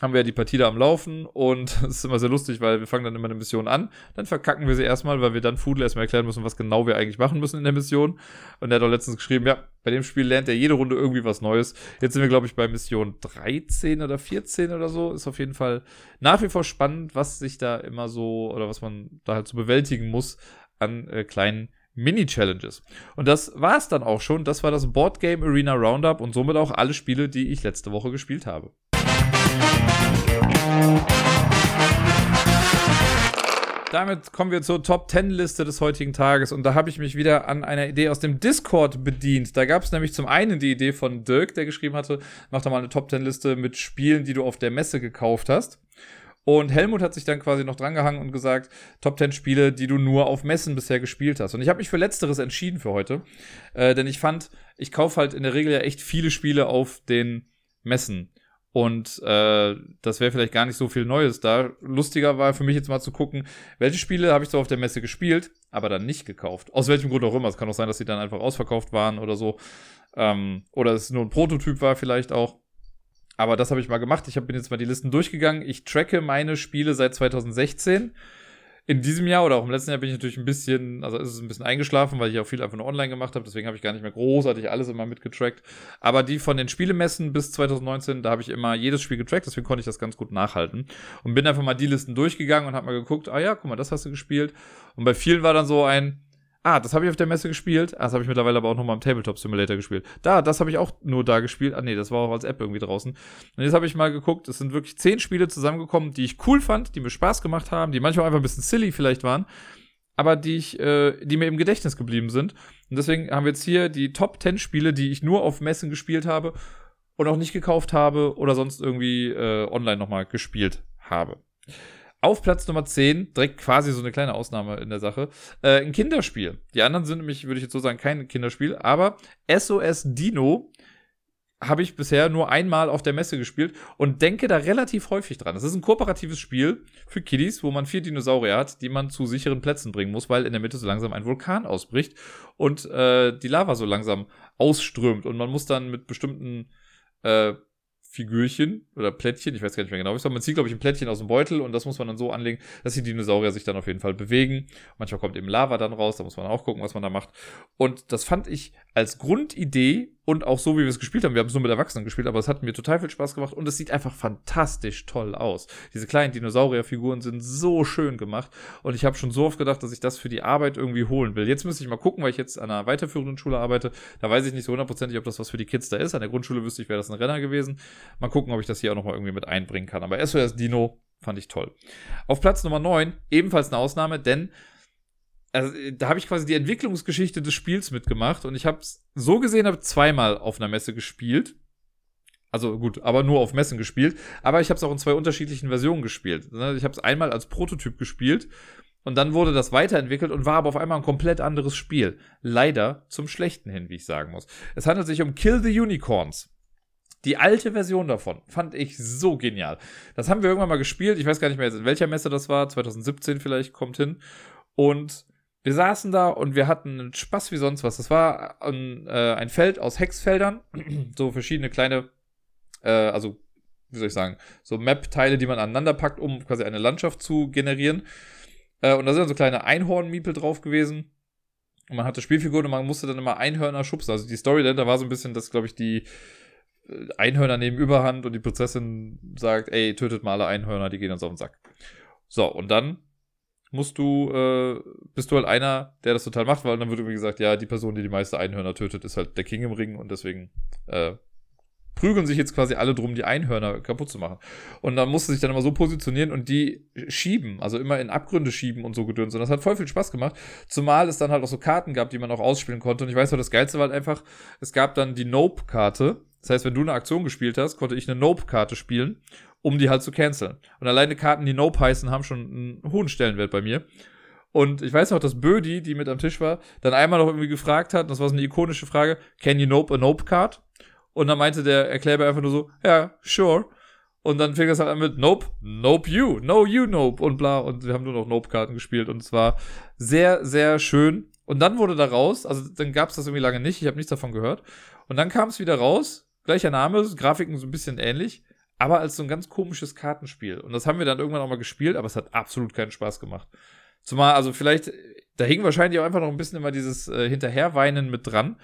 [SPEAKER 1] haben wir ja die Partie da am Laufen und <laughs> es ist immer sehr lustig, weil wir fangen dann immer eine Mission an, dann verkacken wir sie erstmal, weil wir dann Fudel erstmal erklären müssen, was genau wir eigentlich machen müssen in der Mission. Und er hat auch letztens geschrieben, ja, bei dem Spiel lernt er jede Runde irgendwie was Neues. Jetzt sind wir, glaube ich, bei Mission 13 oder 14 oder so. Ist auf jeden Fall nach wie vor spannend, was sich da immer so oder was man da halt so bewältigen muss an äh, kleinen Mini-Challenges. Und das war es dann auch schon. Das war das Board Game Arena Roundup und somit auch alle Spiele, die ich letzte Woche gespielt habe. Damit kommen wir zur Top 10 Liste des heutigen Tages und da habe ich mich wieder an einer Idee aus dem Discord bedient. Da gab es nämlich zum einen die Idee von Dirk, der geschrieben hatte, mach doch mal eine Top 10 Liste mit Spielen, die du auf der Messe gekauft hast. Und Helmut hat sich dann quasi noch drangehangen und gesagt, Top 10 Spiele, die du nur auf Messen bisher gespielt hast. Und ich habe mich für letzteres entschieden für heute, äh, denn ich fand, ich kaufe halt in der Regel ja echt viele Spiele auf den Messen. Und äh, das wäre vielleicht gar nicht so viel Neues da. Lustiger war für mich jetzt mal zu gucken, welche Spiele habe ich so auf der Messe gespielt, aber dann nicht gekauft. Aus welchem Grund auch immer. Es kann auch sein, dass sie dann einfach ausverkauft waren oder so. Ähm, oder es nur ein Prototyp war vielleicht auch. Aber das habe ich mal gemacht. Ich bin jetzt mal die Listen durchgegangen. Ich tracke meine Spiele seit 2016 in diesem Jahr oder auch im letzten Jahr bin ich natürlich ein bisschen, also ist es ein bisschen eingeschlafen, weil ich auch viel einfach nur online gemacht habe. Deswegen habe ich gar nicht mehr großartig alles immer mitgetrackt. Aber die von den Spielemessen bis 2019, da habe ich immer jedes Spiel getrackt. Deswegen konnte ich das ganz gut nachhalten. Und bin einfach mal die Listen durchgegangen und habe mal geguckt, ah ja, guck mal, das hast du gespielt. Und bei vielen war dann so ein, Ah, das habe ich auf der Messe gespielt. Ah, das habe ich mittlerweile aber auch nochmal im Tabletop Simulator gespielt. Da, das habe ich auch nur da gespielt. Ah, nee, das war auch als App irgendwie draußen. Und jetzt habe ich mal geguckt, es sind wirklich zehn Spiele zusammengekommen, die ich cool fand, die mir Spaß gemacht haben, die manchmal einfach ein bisschen silly vielleicht waren, aber die ich, äh, die mir im Gedächtnis geblieben sind. Und deswegen haben wir jetzt hier die Top 10 Spiele, die ich nur auf Messen gespielt habe und auch nicht gekauft habe oder sonst irgendwie äh, online nochmal gespielt habe. Auf Platz Nummer 10, direkt quasi so eine kleine Ausnahme in der Sache, äh, ein Kinderspiel. Die anderen sind nämlich, würde ich jetzt so sagen, kein Kinderspiel, aber SOS Dino habe ich bisher nur einmal auf der Messe gespielt und denke da relativ häufig dran. Es ist ein kooperatives Spiel für Kiddies, wo man vier Dinosaurier hat, die man zu sicheren Plätzen bringen muss, weil in der Mitte so langsam ein Vulkan ausbricht und äh, die Lava so langsam ausströmt und man muss dann mit bestimmten äh, Figürchen oder Plättchen, ich weiß gar nicht mehr genau, man zieht, glaube ich, ein Plättchen aus dem Beutel und das muss man dann so anlegen, dass die Dinosaurier sich dann auf jeden Fall bewegen. Manchmal kommt eben Lava dann raus, da muss man auch gucken, was man da macht. Und das fand ich als Grundidee und auch so, wie wir es gespielt haben, wir haben es nur mit Erwachsenen gespielt, aber es hat mir total viel Spaß gemacht und es sieht einfach fantastisch toll aus. Diese kleinen Dinosaurierfiguren sind so schön gemacht und ich habe schon so oft gedacht, dass ich das für die Arbeit irgendwie holen will. Jetzt müsste ich mal gucken, weil ich jetzt an einer weiterführenden Schule arbeite. Da weiß ich nicht so hundertprozentig, ob das was für die Kids da ist. An der Grundschule wüsste ich, wäre das ein Renner gewesen. Mal gucken, ob ich das hier auch nochmal irgendwie mit einbringen kann. Aber SOS Dino fand ich toll. Auf Platz Nummer 9, ebenfalls eine Ausnahme, denn also, da habe ich quasi die Entwicklungsgeschichte des Spiels mitgemacht und ich habe es so gesehen, habe zweimal auf einer Messe gespielt. Also gut, aber nur auf Messen gespielt. Aber ich habe es auch in zwei unterschiedlichen Versionen gespielt. Ne, ich habe es einmal als Prototyp gespielt und dann wurde das weiterentwickelt und war aber auf einmal ein komplett anderes Spiel. Leider zum Schlechten hin, wie ich sagen muss. Es handelt sich um Kill the Unicorns. Die alte Version davon fand ich so genial. Das haben wir irgendwann mal gespielt. Ich weiß gar nicht mehr, in welcher Messe das war. 2017 vielleicht kommt hin. Und wir saßen da und wir hatten Spaß wie sonst was. Das war ein, äh, ein Feld aus Hexfeldern, <clears throat> so verschiedene kleine, äh, also wie soll ich sagen, so Map-Teile, die man aneinander packt, um quasi eine Landschaft zu generieren. Äh, und da sind dann so kleine Einhornmiepel drauf gewesen. Und man hatte Spielfiguren und man musste dann immer Einhörner schubsen. Also die Story da war so ein bisschen, dass, glaube ich, die äh, Einhörner nehmen Überhand und die Prinzessin sagt, ey, tötet mal alle Einhörner, die gehen uns auf den Sack. So, und dann musst du, äh, bist du halt einer, der das total macht, weil dann wird irgendwie gesagt, ja, die Person, die die meiste Einhörner tötet, ist halt der King im Ring und deswegen äh, prügeln sich jetzt quasi alle drum, die Einhörner kaputt zu machen. Und dann musst du sich dann immer so positionieren und die schieben, also immer in Abgründe schieben und so gedöns. Und das hat voll viel Spaß gemacht. Zumal es dann halt auch so Karten gab, die man auch ausspielen konnte. Und ich weiß noch, das Geilste war halt einfach, es gab dann die Nope-Karte. Das heißt, wenn du eine Aktion gespielt hast, konnte ich eine Nope-Karte spielen um die halt zu canceln. Und alleine Karten, die Nope heißen, haben schon einen hohen Stellenwert bei mir. Und ich weiß noch, dass Bödi, die mit am Tisch war, dann einmal noch irgendwie gefragt hat, das war so eine ikonische Frage, can you nope a nope card? Und dann meinte der Erklärer einfach nur so, ja, sure. Und dann fing das halt an mit Nope, Nope you, No you Nope und bla. Und wir haben nur noch Nope-Karten gespielt und es war sehr, sehr schön. Und dann wurde da raus, also dann gab es das irgendwie lange nicht, ich habe nichts davon gehört. Und dann kam es wieder raus, gleicher Name, Grafiken so ein bisschen ähnlich aber als so ein ganz komisches Kartenspiel. Und das haben wir dann irgendwann auch mal gespielt, aber es hat absolut keinen Spaß gemacht. Zumal, also vielleicht, da hing wahrscheinlich auch einfach noch ein bisschen immer dieses äh, Hinterherweinen mit dran.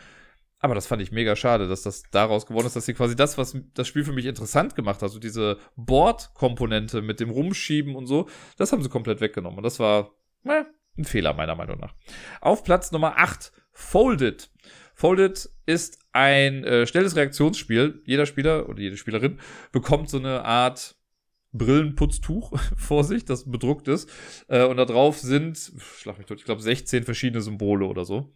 [SPEAKER 1] Aber das fand ich mega schade, dass das daraus geworden ist, dass sie quasi das, was das Spiel für mich interessant gemacht hat, also diese Board-Komponente mit dem Rumschieben und so, das haben sie komplett weggenommen. Und das war äh, ein Fehler meiner Meinung nach. Auf Platz Nummer 8, Folded. Folded ist ein äh, schnelles Reaktionsspiel. Jeder Spieler oder jede Spielerin bekommt so eine Art Brillenputztuch <laughs> vor sich, das bedruckt ist. Äh, und da drauf sind, schlag mich tot, ich glaube 16 verschiedene Symbole oder so.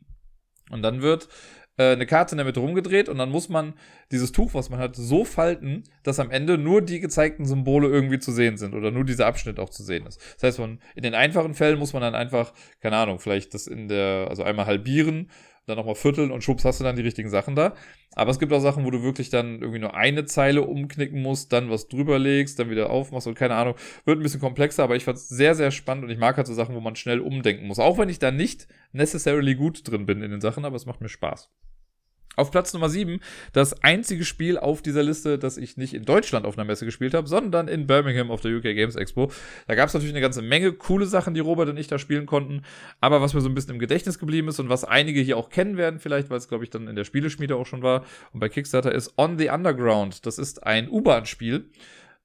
[SPEAKER 1] Und dann wird äh, eine Karte in der Mitte rumgedreht und dann muss man dieses Tuch, was man hat, so falten, dass am Ende nur die gezeigten Symbole irgendwie zu sehen sind oder nur dieser Abschnitt auch zu sehen ist. Das heißt, man, in den einfachen Fällen muss man dann einfach, keine Ahnung, vielleicht das in der, also einmal halbieren dann nochmal vierteln und schubst hast du dann die richtigen Sachen da. Aber es gibt auch Sachen, wo du wirklich dann irgendwie nur eine Zeile umknicken musst, dann was drüber legst, dann wieder aufmachst und keine Ahnung. Wird ein bisschen komplexer, aber ich fand es sehr, sehr spannend und ich mag halt so Sachen, wo man schnell umdenken muss. Auch wenn ich da nicht necessarily gut drin bin in den Sachen, aber es macht mir Spaß. Auf Platz Nummer 7, das einzige Spiel auf dieser Liste, das ich nicht in Deutschland auf einer Messe gespielt habe, sondern in Birmingham auf der UK Games Expo. Da gab es natürlich eine ganze Menge coole Sachen, die Robert und ich da spielen konnten. Aber was mir so ein bisschen im Gedächtnis geblieben ist und was einige hier auch kennen werden, vielleicht, weil es, glaube ich, dann in der Spieleschmiede auch schon war und bei Kickstarter ist On the Underground. Das ist ein U-Bahn-Spiel.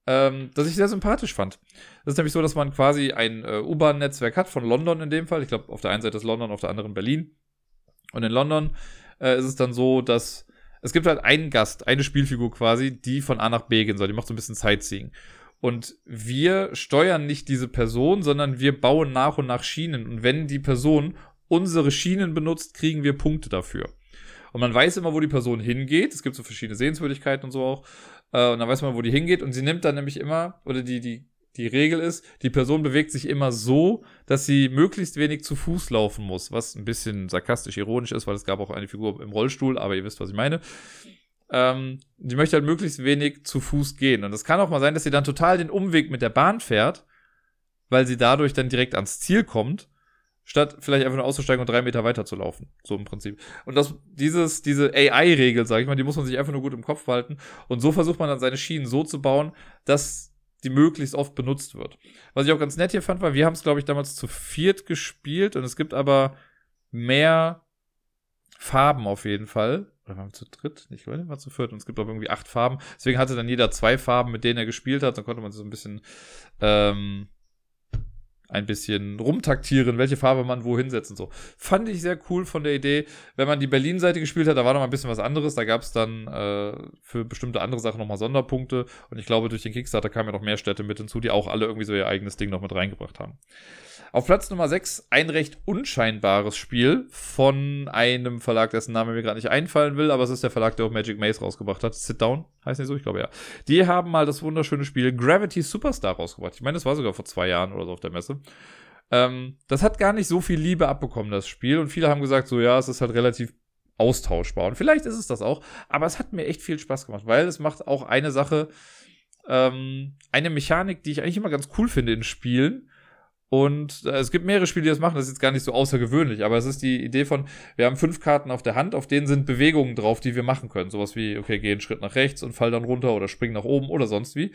[SPEAKER 1] Ähm, das ich sehr sympathisch fand. Das ist nämlich so, dass man quasi ein äh, U-Bahn-Netzwerk hat, von London in dem Fall. Ich glaube, auf der einen Seite ist London, auf der anderen Berlin. Und in London äh, ist es dann so, dass es gibt halt einen Gast, eine Spielfigur quasi, die von A nach B gehen soll. Die macht so ein bisschen Sightseeing. Und wir steuern nicht diese Person, sondern wir bauen nach und nach Schienen. Und wenn die Person unsere Schienen benutzt, kriegen wir Punkte dafür. Und man weiß immer, wo die Person hingeht. Es gibt so verschiedene Sehenswürdigkeiten und so auch. Äh, und dann weiß man, wo die hingeht. Und sie nimmt dann nämlich immer, oder die, die, die Regel ist, die Person bewegt sich immer so, dass sie möglichst wenig zu Fuß laufen muss. Was ein bisschen sarkastisch ironisch ist, weil es gab auch eine Figur im Rollstuhl, aber ihr wisst, was ich meine. Ähm, die möchte halt möglichst wenig zu Fuß gehen. Und es kann auch mal sein, dass sie dann total den Umweg mit der Bahn fährt, weil sie dadurch dann direkt ans Ziel kommt statt vielleicht einfach nur auszusteigen und drei Meter weiter zu laufen. So im Prinzip. Und das, dieses, diese AI-Regel, sag ich mal, die muss man sich einfach nur gut im Kopf behalten. Und so versucht man dann seine Schienen so zu bauen, dass die möglichst oft benutzt wird. Was ich auch ganz nett hier fand, war, wir haben es, glaube ich, damals zu viert gespielt und es gibt aber mehr Farben auf jeden Fall. Oder waren wir zu dritt? Ich glaube, wir waren zu viert und es gibt, ich, irgendwie acht Farben. Deswegen hatte dann jeder zwei Farben, mit denen er gespielt hat. Dann konnte man so ein bisschen ähm, ein bisschen rumtaktieren, welche Farbe man wo hinsetzt und so. Fand ich sehr cool von der Idee. Wenn man die Berlin-Seite gespielt hat, da war noch mal ein bisschen was anderes. Da gab es dann äh, für bestimmte andere Sachen nochmal Sonderpunkte. Und ich glaube, durch den Kickstarter kamen ja noch mehr Städte mit hinzu, die auch alle irgendwie so ihr eigenes Ding noch mit reingebracht haben. Auf Platz Nummer 6 ein recht unscheinbares Spiel von einem Verlag, dessen Name mir gerade nicht einfallen will, aber es ist der Verlag, der auch Magic Maze rausgebracht hat. Sit Down, heißt nicht so, ich glaube ja. Die haben mal das wunderschöne Spiel Gravity Superstar rausgebracht. Ich meine, das war sogar vor zwei Jahren oder so auf der Messe. Ähm, das hat gar nicht so viel Liebe abbekommen, das Spiel. Und viele haben gesagt, so ja, es ist halt relativ austauschbar. Und vielleicht ist es das auch, aber es hat mir echt viel Spaß gemacht, weil es macht auch eine Sache, ähm, eine Mechanik, die ich eigentlich immer ganz cool finde in Spielen und äh, es gibt mehrere Spiele, die das machen. Das ist jetzt gar nicht so außergewöhnlich, aber es ist die Idee von, wir haben fünf Karten auf der Hand, auf denen sind Bewegungen drauf, die wir machen können. Sowas wie, okay, geh einen Schritt nach rechts und fall dann runter oder spring nach oben oder sonst wie.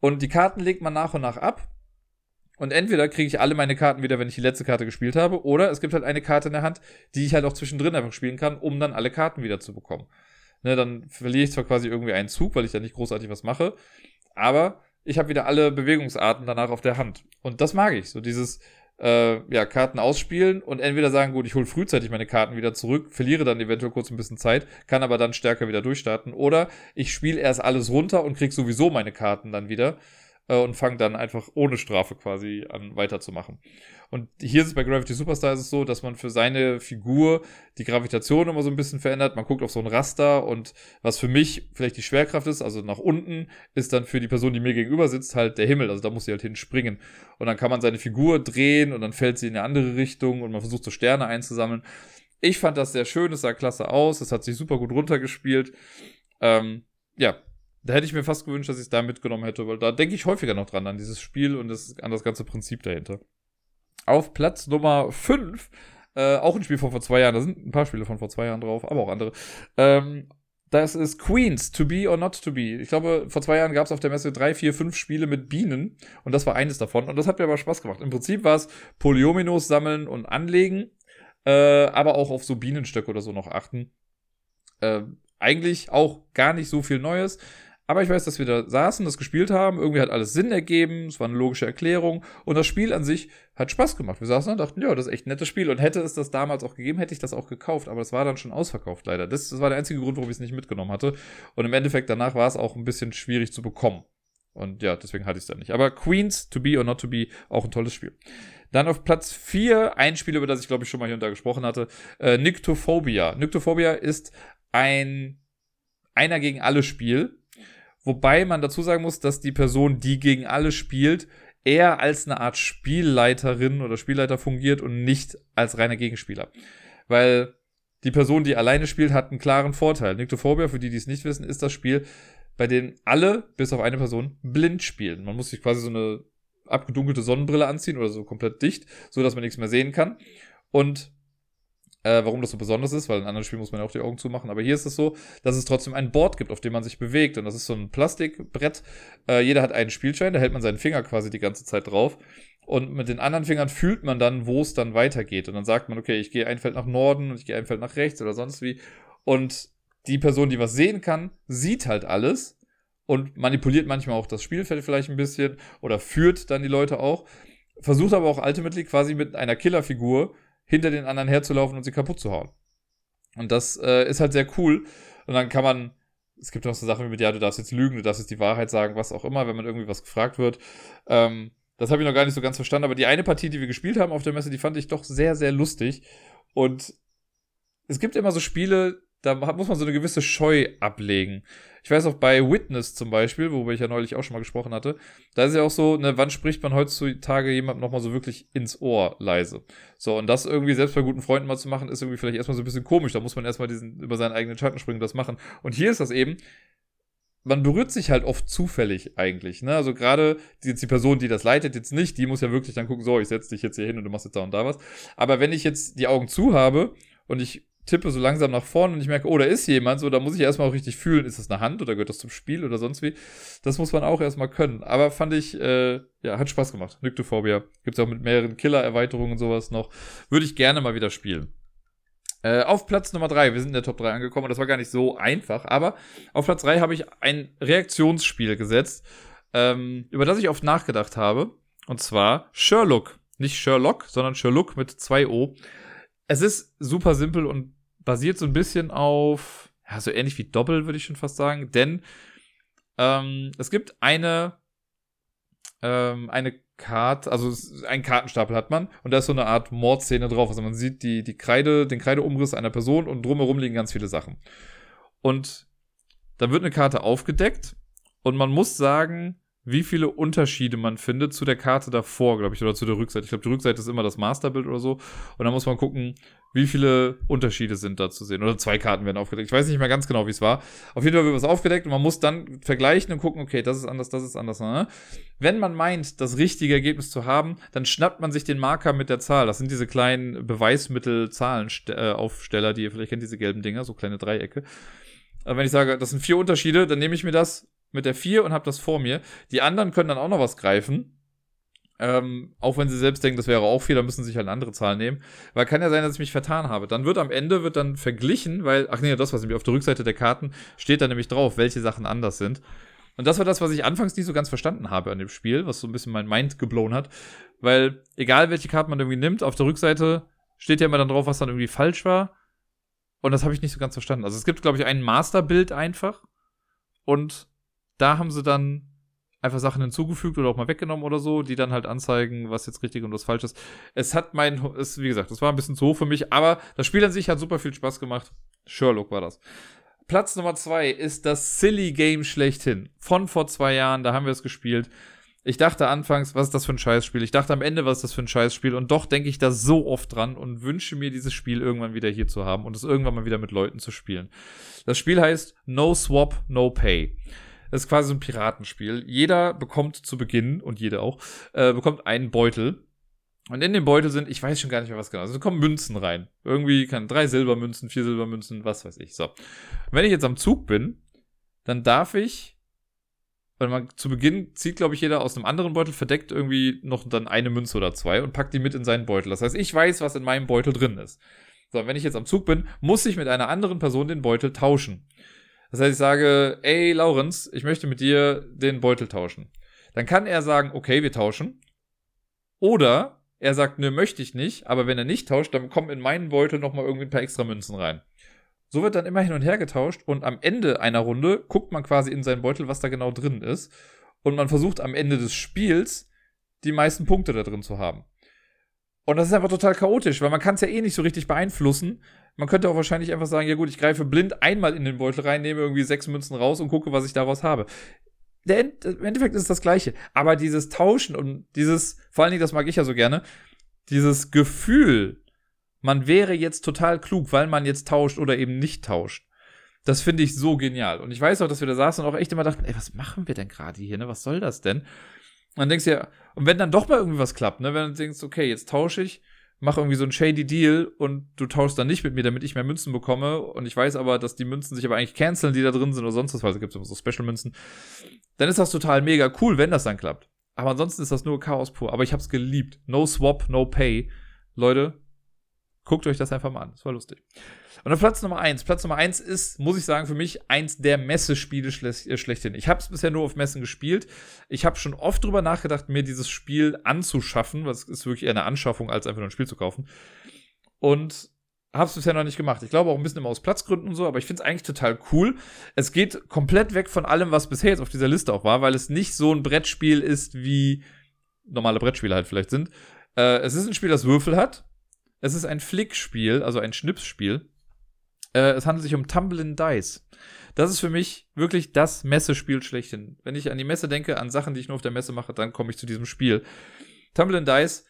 [SPEAKER 1] Und die Karten legt man nach und nach ab. Und entweder kriege ich alle meine Karten wieder, wenn ich die letzte Karte gespielt habe, oder es gibt halt eine Karte in der Hand, die ich halt auch zwischendrin einfach spielen kann, um dann alle Karten wieder zu bekommen. Ne, dann verliere ich zwar quasi irgendwie einen Zug, weil ich da nicht großartig was mache, aber ich habe wieder alle Bewegungsarten danach auf der Hand. Und das mag ich. So dieses, äh, ja, Karten ausspielen und entweder sagen, gut, ich hole frühzeitig meine Karten wieder zurück, verliere dann eventuell kurz ein bisschen Zeit, kann aber dann stärker wieder durchstarten. Oder ich spiele erst alles runter und krieg sowieso meine Karten dann wieder äh, und fange dann einfach ohne Strafe quasi an weiterzumachen. Und hier ist es bei Gravity Superstar ist es so, dass man für seine Figur die Gravitation immer so ein bisschen verändert. Man guckt auf so ein Raster und was für mich vielleicht die Schwerkraft ist, also nach unten, ist dann für die Person, die mir gegenüber sitzt, halt der Himmel. Also da muss sie halt hinspringen. Und dann kann man seine Figur drehen und dann fällt sie in eine andere Richtung und man versucht so Sterne einzusammeln. Ich fand das sehr schön, es sah klasse aus, es hat sich super gut runtergespielt. Ähm, ja, da hätte ich mir fast gewünscht, dass ich es da mitgenommen hätte, weil da denke ich häufiger noch dran, an dieses Spiel und das, an das ganze Prinzip dahinter. Auf Platz Nummer 5, äh, auch ein Spiel von vor zwei Jahren, da sind ein paar Spiele von vor zwei Jahren drauf, aber auch andere. Ähm, das ist Queens, To Be or Not To Be. Ich glaube, vor zwei Jahren gab es auf der Messe drei, vier, fünf Spiele mit Bienen und das war eines davon und das hat mir aber Spaß gemacht. Im Prinzip war es Polyominos sammeln und anlegen, äh, aber auch auf so Bienenstöcke oder so noch achten. Äh, eigentlich auch gar nicht so viel Neues. Aber ich weiß, dass wir da saßen, das gespielt haben. Irgendwie hat alles Sinn ergeben. Es war eine logische Erklärung. Und das Spiel an sich hat Spaß gemacht. Wir saßen und dachten, ja, das ist echt ein nettes Spiel. Und hätte es das damals auch gegeben, hätte ich das auch gekauft. Aber es war dann schon ausverkauft, leider. Das, das war der einzige Grund, warum ich es nicht mitgenommen hatte. Und im Endeffekt danach war es auch ein bisschen schwierig zu bekommen. Und ja, deswegen hatte ich es dann nicht. Aber Queens, To Be or Not To Be, auch ein tolles Spiel. Dann auf Platz 4 ein Spiel, über das ich glaube ich schon mal hier und da gesprochen hatte. Äh, Nyctophobia. Nyctophobia ist ein einer gegen alle Spiel Wobei man dazu sagen muss, dass die Person, die gegen alle spielt, eher als eine Art Spielleiterin oder Spielleiter fungiert und nicht als reiner Gegenspieler. Weil die Person, die alleine spielt, hat einen klaren Vorteil. Nyctophobia, für die, die es nicht wissen, ist das Spiel, bei dem alle, bis auf eine Person, blind spielen. Man muss sich quasi so eine abgedunkelte Sonnenbrille anziehen oder so komplett dicht, so dass man nichts mehr sehen kann. Und äh, warum das so besonders ist, weil in anderen Spielen muss man ja auch die Augen zumachen. Aber hier ist es so, dass es trotzdem ein Board gibt, auf dem man sich bewegt. Und das ist so ein Plastikbrett. Äh, jeder hat einen Spielschein, da hält man seinen Finger quasi die ganze Zeit drauf. Und mit den anderen Fingern fühlt man dann, wo es dann weitergeht. Und dann sagt man, okay, ich gehe ein Feld nach Norden und ich gehe ein Feld nach rechts oder sonst wie. Und die Person, die was sehen kann, sieht halt alles und manipuliert manchmal auch das Spielfeld vielleicht ein bisschen oder führt dann die Leute auch. Versucht aber auch ultimately quasi mit einer Killerfigur hinter den anderen herzulaufen und sie kaputt zu hauen. Und das äh, ist halt sehr cool. Und dann kann man, es gibt auch so Sachen wie mit, ja, du darfst jetzt lügen, du darfst jetzt die Wahrheit sagen, was auch immer, wenn man irgendwie was gefragt wird. Ähm, das habe ich noch gar nicht so ganz verstanden, aber die eine Partie, die wir gespielt haben auf der Messe, die fand ich doch sehr, sehr lustig. Und es gibt immer so Spiele, da muss man so eine gewisse Scheu ablegen. Ich weiß auch bei Witness zum Beispiel, worüber ich ja neulich auch schon mal gesprochen hatte, da ist ja auch so, ne, wann spricht man heutzutage jemandem nochmal so wirklich ins Ohr leise? So, und das irgendwie selbst bei guten Freunden mal zu machen, ist irgendwie vielleicht erstmal so ein bisschen komisch. Da muss man erstmal diesen, über seinen eigenen Schatten springen das machen. Und hier ist das eben, man berührt sich halt oft zufällig eigentlich. Ne? Also gerade die, die Person, die das leitet, jetzt nicht, die muss ja wirklich dann gucken, so, ich setze dich jetzt hier hin und du machst jetzt da und da was. Aber wenn ich jetzt die Augen zu habe und ich tippe so langsam nach vorne und ich merke, oh, da ist jemand, so, da muss ich erstmal auch richtig fühlen, ist das eine Hand oder gehört das zum Spiel oder sonst wie. Das muss man auch erstmal können. Aber fand ich, äh, ja, hat Spaß gemacht. Nyctophobia. Gibt's auch mit mehreren Killer-Erweiterungen und sowas noch. Würde ich gerne mal wieder spielen. Äh, auf Platz Nummer drei, wir sind in der Top 3 angekommen und das war gar nicht so einfach, aber auf Platz drei habe ich ein Reaktionsspiel gesetzt, ähm, über das ich oft nachgedacht habe. Und zwar Sherlock. Nicht Sherlock, sondern Sherlock mit zwei O. Es ist super simpel und basiert so ein bisschen auf, ja, so ähnlich wie Doppel, würde ich schon fast sagen, denn ähm, es gibt eine, ähm, eine Karte, also einen Kartenstapel hat man und da ist so eine Art Mordszene drauf. Also man sieht die, die Kreide, den Kreideumriss einer Person und drumherum liegen ganz viele Sachen. Und dann wird eine Karte aufgedeckt und man muss sagen, wie viele Unterschiede man findet zu der Karte davor, glaube ich, oder zu der Rückseite. Ich glaube, die Rückseite ist immer das Masterbild oder so. Und dann muss man gucken, wie viele Unterschiede sind da zu sehen. Oder zwei Karten werden aufgedeckt. Ich weiß nicht mehr ganz genau, wie es war. Auf jeden Fall wird was aufgedeckt und man muss dann vergleichen und gucken, okay, das ist anders, das ist anders. Ne? Wenn man meint, das richtige Ergebnis zu haben, dann schnappt man sich den Marker mit der Zahl. Das sind diese kleinen Beweismittel-Zahlenaufsteller, die ihr vielleicht kennt, diese gelben Dinger, so kleine Dreiecke. Wenn ich sage, das sind vier Unterschiede, dann nehme ich mir das mit der 4 und habe das vor mir. Die anderen können dann auch noch was greifen. Ähm, auch wenn sie selbst denken, das wäre auch 4, dann müssen sie sich halt eine andere Zahl nehmen. Weil kann ja sein, dass ich mich vertan habe. Dann wird am Ende wird dann verglichen, weil, ach nee, das, was nämlich auf der Rückseite der Karten steht da nämlich drauf, welche Sachen anders sind. Und das war das, was ich anfangs nicht so ganz verstanden habe an dem Spiel, was so ein bisschen mein Mind geblown hat. Weil, egal welche Karten man irgendwie nimmt, auf der Rückseite steht ja immer dann drauf, was dann irgendwie falsch war. Und das habe ich nicht so ganz verstanden. Also es gibt, glaube ich, ein Masterbild einfach. Und da haben sie dann einfach Sachen hinzugefügt oder auch mal weggenommen oder so, die dann halt anzeigen, was jetzt richtig und was falsch ist. Es hat mein, es, wie gesagt, das war ein bisschen zu hoch für mich, aber das Spiel an sich hat super viel Spaß gemacht. Sherlock war das. Platz Nummer zwei ist das Silly Game schlechthin. Von vor zwei Jahren, da haben wir es gespielt. Ich dachte anfangs, was ist das für ein Scheißspiel? Ich dachte am Ende, was ist das für ein Scheißspiel? Und doch denke ich da so oft dran und wünsche mir dieses Spiel irgendwann wieder hier zu haben und es irgendwann mal wieder mit Leuten zu spielen. Das Spiel heißt No Swap, No Pay. Das ist quasi so ein Piratenspiel. Jeder bekommt zu Beginn, und jeder auch, äh, bekommt einen Beutel. Und in dem Beutel sind, ich weiß schon gar nicht mehr was genau, also kommen Münzen rein. Irgendwie kann drei Silbermünzen, vier Silbermünzen, was weiß ich. So. wenn ich jetzt am Zug bin, dann darf ich, weil man zu Beginn zieht, glaube ich, jeder aus einem anderen Beutel, verdeckt irgendwie noch dann eine Münze oder zwei und packt die mit in seinen Beutel. Das heißt, ich weiß, was in meinem Beutel drin ist. So, wenn ich jetzt am Zug bin, muss ich mit einer anderen Person den Beutel tauschen. Das heißt, ich sage, ey, Laurenz, ich möchte mit dir den Beutel tauschen. Dann kann er sagen, okay, wir tauschen. Oder er sagt, nö, möchte ich nicht, aber wenn er nicht tauscht, dann kommen in meinen Beutel nochmal irgendwie ein paar extra Münzen rein. So wird dann immer hin und her getauscht und am Ende einer Runde guckt man quasi in seinen Beutel, was da genau drin ist. Und man versucht am Ende des Spiels die meisten Punkte da drin zu haben. Und das ist einfach total chaotisch, weil man kann es ja eh nicht so richtig beeinflussen. Man könnte auch wahrscheinlich einfach sagen, ja gut, ich greife blind einmal in den Beutel rein, nehme irgendwie sechs Münzen raus und gucke, was ich daraus habe. Der End Im Endeffekt ist das Gleiche. Aber dieses Tauschen und dieses, vor allen Dingen, das mag ich ja so gerne, dieses Gefühl, man wäre jetzt total klug, weil man jetzt tauscht oder eben nicht tauscht. Das finde ich so genial. Und ich weiß auch, dass wir da saßen und auch echt immer dachten, ey, was machen wir denn gerade hier, ne? Was soll das denn? Und dann denkst du ja, und wenn dann doch mal irgendwie was klappt, ne? Wenn du denkst, okay, jetzt tausche ich, mach irgendwie so ein shady Deal und du tauschst dann nicht mit mir, damit ich mehr Münzen bekomme. Und ich weiß aber, dass die Münzen sich aber eigentlich canceln, die da drin sind oder sonst was, weil es gibt immer so Special-Münzen. Dann ist das total mega cool, wenn das dann klappt. Aber ansonsten ist das nur Chaos pur. Aber ich hab's geliebt. No swap, no pay. Leute, guckt euch das einfach mal an. Das war lustig. Und auf Platz Nummer eins. Platz Nummer eins ist, muss ich sagen, für mich eins der Messespiele äh, schlechthin. Ich habe es bisher nur auf Messen gespielt. Ich habe schon oft drüber nachgedacht, mir dieses Spiel anzuschaffen. Was ist wirklich eher eine Anschaffung, als einfach nur ein Spiel zu kaufen. Und habe es bisher noch nicht gemacht. Ich glaube auch ein bisschen immer aus Platzgründen und so, aber ich finde es eigentlich total cool. Es geht komplett weg von allem, was bisher jetzt auf dieser Liste auch war, weil es nicht so ein Brettspiel ist, wie normale Brettspiele halt vielleicht sind. Äh, es ist ein Spiel, das Würfel hat. Es ist ein Flickspiel, also ein Schnipsspiel. Äh, es handelt sich um Tumbling Dice. Das ist für mich wirklich das Messespiel schlechthin. Wenn ich an die Messe denke, an Sachen, die ich nur auf der Messe mache, dann komme ich zu diesem Spiel. Tumbling Dice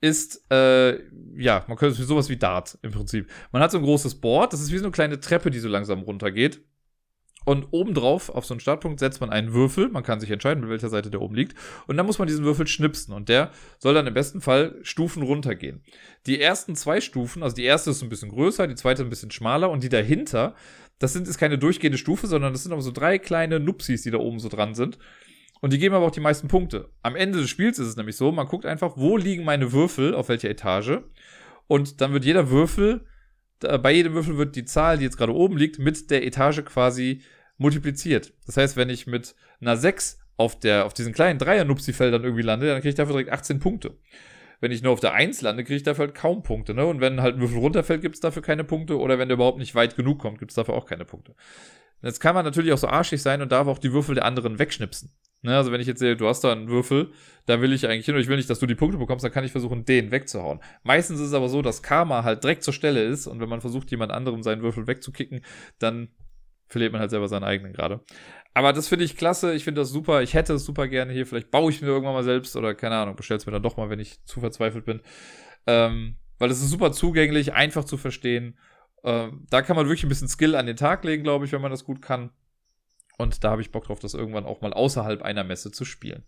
[SPEAKER 1] ist, äh, ja, man könnte es sowas wie Dart im Prinzip. Man hat so ein großes Board, das ist wie so eine kleine Treppe, die so langsam runtergeht. Und obendrauf auf so einen Startpunkt setzt man einen Würfel. Man kann sich entscheiden, mit welcher Seite der oben liegt. Und dann muss man diesen Würfel schnipsen. Und der soll dann im besten Fall Stufen runtergehen. Die ersten zwei Stufen, also die erste ist ein bisschen größer, die zweite ein bisschen schmaler. Und die dahinter, das sind, ist keine durchgehende Stufe, sondern das sind aber so drei kleine Nupsis, die da oben so dran sind. Und die geben aber auch die meisten Punkte. Am Ende des Spiels ist es nämlich so, man guckt einfach, wo liegen meine Würfel, auf welcher Etage. Und dann wird jeder Würfel bei jedem Würfel wird die Zahl, die jetzt gerade oben liegt, mit der Etage quasi multipliziert. Das heißt, wenn ich mit einer 6 auf, der, auf diesen kleinen Dreier-Nupsi-Feldern irgendwie lande, dann kriege ich dafür direkt 18 Punkte. Wenn ich nur auf der 1 lande, kriege ich dafür halt kaum Punkte. Ne? Und wenn halt ein Würfel runterfällt, gibt es dafür keine Punkte. Oder wenn der überhaupt nicht weit genug kommt, gibt es dafür auch keine Punkte. Jetzt kann man natürlich auch so arschig sein und darf auch die Würfel der anderen wegschnipsen. Ne, also wenn ich jetzt sehe, du hast da einen Würfel, da will ich eigentlich hin und ich will nicht, dass du die Punkte bekommst, dann kann ich versuchen, den wegzuhauen. Meistens ist es aber so, dass Karma halt direkt zur Stelle ist und wenn man versucht, jemand anderem seinen Würfel wegzukicken, dann verliert man halt selber seinen eigenen gerade. Aber das finde ich klasse, ich finde das super, ich hätte es super gerne hier, vielleicht baue ich mir irgendwann mal selbst oder keine Ahnung, bestell's mir dann doch mal, wenn ich zu verzweifelt bin. Ähm, weil es ist super zugänglich, einfach zu verstehen. Ähm, da kann man wirklich ein bisschen Skill an den Tag legen, glaube ich, wenn man das gut kann. Und da habe ich Bock drauf, das irgendwann auch mal außerhalb einer Messe zu spielen.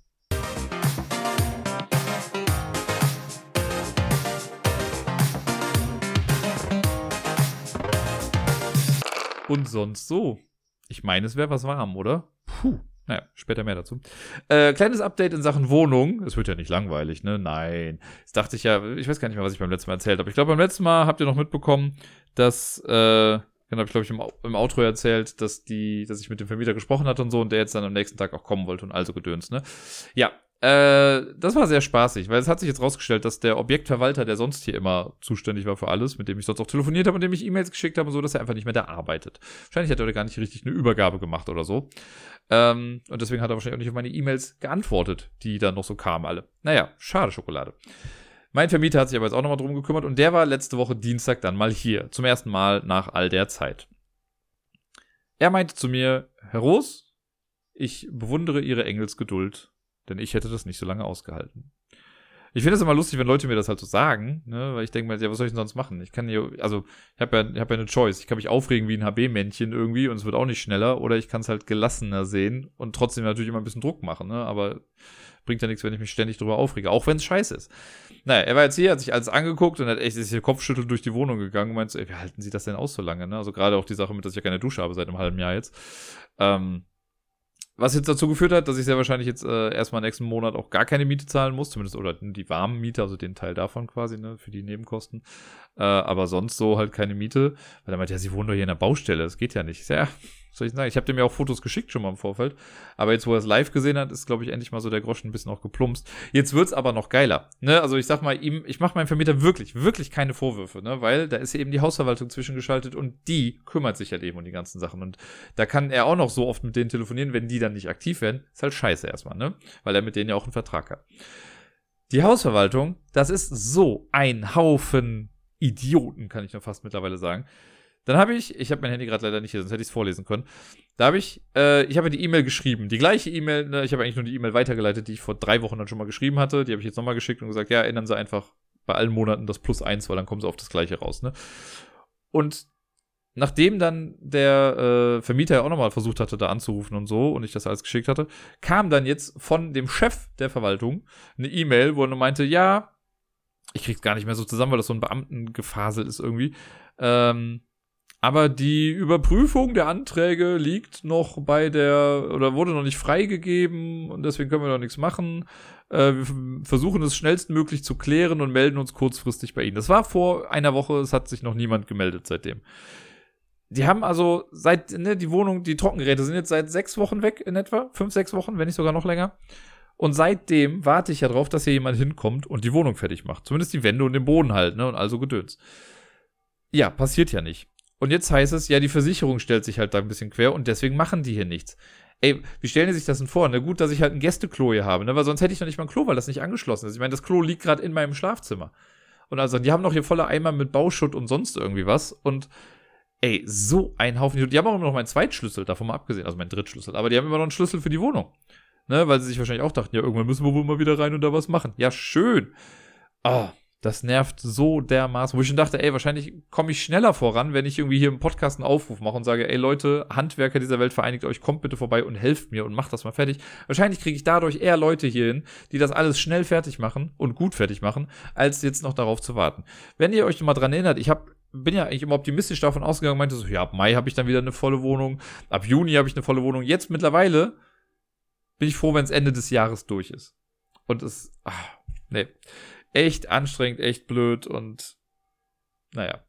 [SPEAKER 1] Und sonst so. Ich meine, es wäre was warm, oder? Puh. Naja, später mehr dazu. Äh, kleines Update in Sachen Wohnung. Es wird ja nicht langweilig, ne? Nein. Das dachte ich ja, ich weiß gar nicht mehr, was ich beim letzten Mal erzählt habe. Ich glaube, beim letzten Mal habt ihr noch mitbekommen, dass äh, Genau, habe ich, glaube ich, im, im Outro erzählt, dass die, dass ich mit dem Vermieter gesprochen hatte und so und der jetzt dann am nächsten Tag auch kommen wollte und also gedöns, ne? Ja, äh, das war sehr spaßig, weil es hat sich jetzt rausgestellt, dass der Objektverwalter, der sonst hier immer zuständig war für alles, mit dem ich sonst auch telefoniert habe und dem ich E-Mails geschickt habe und so, dass er einfach nicht mehr da arbeitet. Wahrscheinlich hat er gar nicht richtig eine Übergabe gemacht oder so. Ähm, und deswegen hat er wahrscheinlich auch nicht auf meine E-Mails geantwortet, die dann noch so kamen alle. Naja, schade Schokolade. Mein Vermieter hat sich aber jetzt auch nochmal drum gekümmert und der war letzte Woche Dienstag dann mal hier. Zum ersten Mal nach all der Zeit. Er meinte zu mir, Herr Roos, ich bewundere Ihre Engelsgeduld, denn ich hätte das nicht so lange ausgehalten. Ich finde es immer lustig, wenn Leute mir das halt so sagen, ne? weil ich denke mir, ja, was soll ich denn sonst machen? Ich kann hier, also, ich habe ja, ich hab ja eine Choice. Ich kann mich aufregen wie ein HB-Männchen irgendwie und es wird auch nicht schneller, oder ich kann es halt gelassener sehen und trotzdem natürlich immer ein bisschen Druck machen, ne? aber bringt ja nichts, wenn ich mich ständig drüber aufrege, auch wenn es scheiße ist. Naja, er war jetzt hier, hat sich alles angeguckt und hat echt ist hier Kopfschüttelnd durch die Wohnung gegangen und meint so, ey, wie halten Sie das denn aus so lange, ne? Also gerade auch die Sache mit, dass ich ja keine Dusche habe seit einem halben Jahr jetzt. Ähm, was jetzt dazu geführt hat, dass ich sehr wahrscheinlich jetzt äh, erstmal nächsten Monat auch gar keine Miete zahlen muss, zumindest oder die warmen Miete, also den Teil davon quasi, ne, für die Nebenkosten. Äh, aber sonst so halt keine Miete. Weil er meinte, ja, sie wohnen doch hier in der Baustelle, das geht ja nicht. Ja, soll ich sagen? Ich habe dem ja auch Fotos geschickt schon mal im Vorfeld. Aber jetzt, wo er es live gesehen hat, ist, glaube ich, endlich mal so der Groschen ein bisschen auch geplumpst. Jetzt wird's aber noch geiler. Ne? Also ich sag mal, ihm, ich mache meinem Vermieter wirklich, wirklich keine Vorwürfe, ne? Weil da ist eben die Hausverwaltung zwischengeschaltet und die kümmert sich halt eben um die ganzen Sachen. Und da kann er auch noch so oft mit denen telefonieren, wenn die dann nicht aktiv werden. Ist halt scheiße erstmal, ne? Weil er mit denen ja auch einen Vertrag hat. Die Hausverwaltung, das ist so ein Haufen Idioten, kann ich nur fast mittlerweile sagen. Dann habe ich, ich habe mein Handy gerade leider nicht hier, sonst hätte ich es vorlesen können. Da habe ich, äh, ich habe die E-Mail geschrieben. Die gleiche E-Mail, ne, ich habe eigentlich nur die E-Mail weitergeleitet, die ich vor drei Wochen dann schon mal geschrieben hatte. Die habe ich jetzt nochmal geschickt und gesagt, ja, ändern Sie einfach bei allen Monaten das Plus eins, weil dann kommen Sie auf das gleiche raus. Ne? Und nachdem dann der äh, Vermieter ja auch nochmal versucht hatte, da anzurufen und so, und ich das alles geschickt hatte, kam dann jetzt von dem Chef der Verwaltung eine E-Mail, wo er nur meinte, ja, ich krieg's gar nicht mehr so zusammen, weil das so ein Beamtengefasel ist irgendwie. Ähm, aber die Überprüfung der Anträge liegt noch bei der, oder wurde noch nicht freigegeben und deswegen können wir noch nichts machen. Äh, wir versuchen es schnellstmöglich zu klären und melden uns kurzfristig bei Ihnen. Das war vor einer Woche, es hat sich noch niemand gemeldet seitdem. Die haben also seit, ne, die Wohnung, die Trockengeräte sind jetzt seit sechs Wochen weg in etwa, fünf, sechs Wochen, wenn nicht sogar noch länger. Und seitdem warte ich ja drauf, dass hier jemand hinkommt und die Wohnung fertig macht. Zumindest die Wände und den Boden halt, ne, und also Gedöns. Ja, passiert ja nicht. Und jetzt heißt es, ja, die Versicherung stellt sich halt da ein bisschen quer und deswegen machen die hier nichts. Ey, wie stellen die sich das denn vor? Na gut, dass ich halt ein Gästeklo hier habe, ne? Weil sonst hätte ich noch nicht mal ein Klo, weil das nicht angeschlossen ist. Ich meine, das Klo liegt gerade in meinem Schlafzimmer. Und also, die haben noch hier volle Eimer mit Bauschutt und sonst irgendwie was. Und ey, so ein Haufen. Die haben auch immer noch meinen Zweitschlüssel, davon mal abgesehen, also meinen Drittschlüssel. Aber die haben immer noch einen Schlüssel für die Wohnung. Ne, weil sie sich wahrscheinlich auch dachten, ja, irgendwann müssen wir wohl mal wieder rein und da was machen. Ja, schön. Ah, das nervt so dermaßen, wo ich schon dachte, ey, wahrscheinlich komme ich schneller voran, wenn ich irgendwie hier im Podcast einen Aufruf mache und sage, ey Leute, Handwerker dieser Welt vereinigt euch, kommt bitte vorbei und helft mir und macht das mal fertig. Wahrscheinlich kriege ich dadurch eher Leute hier hin, die das alles schnell fertig machen und gut fertig machen, als jetzt noch darauf zu warten. Wenn ihr euch mal dran erinnert, ich habe bin ja eigentlich immer optimistisch davon ausgegangen, meinte so, ja, ab Mai habe ich dann wieder eine volle Wohnung, ab Juni habe ich eine volle Wohnung. Jetzt mittlerweile bin ich froh, wenn es Ende des Jahres durch ist. Und es, ach, nee echt anstrengend, echt blöd und naja.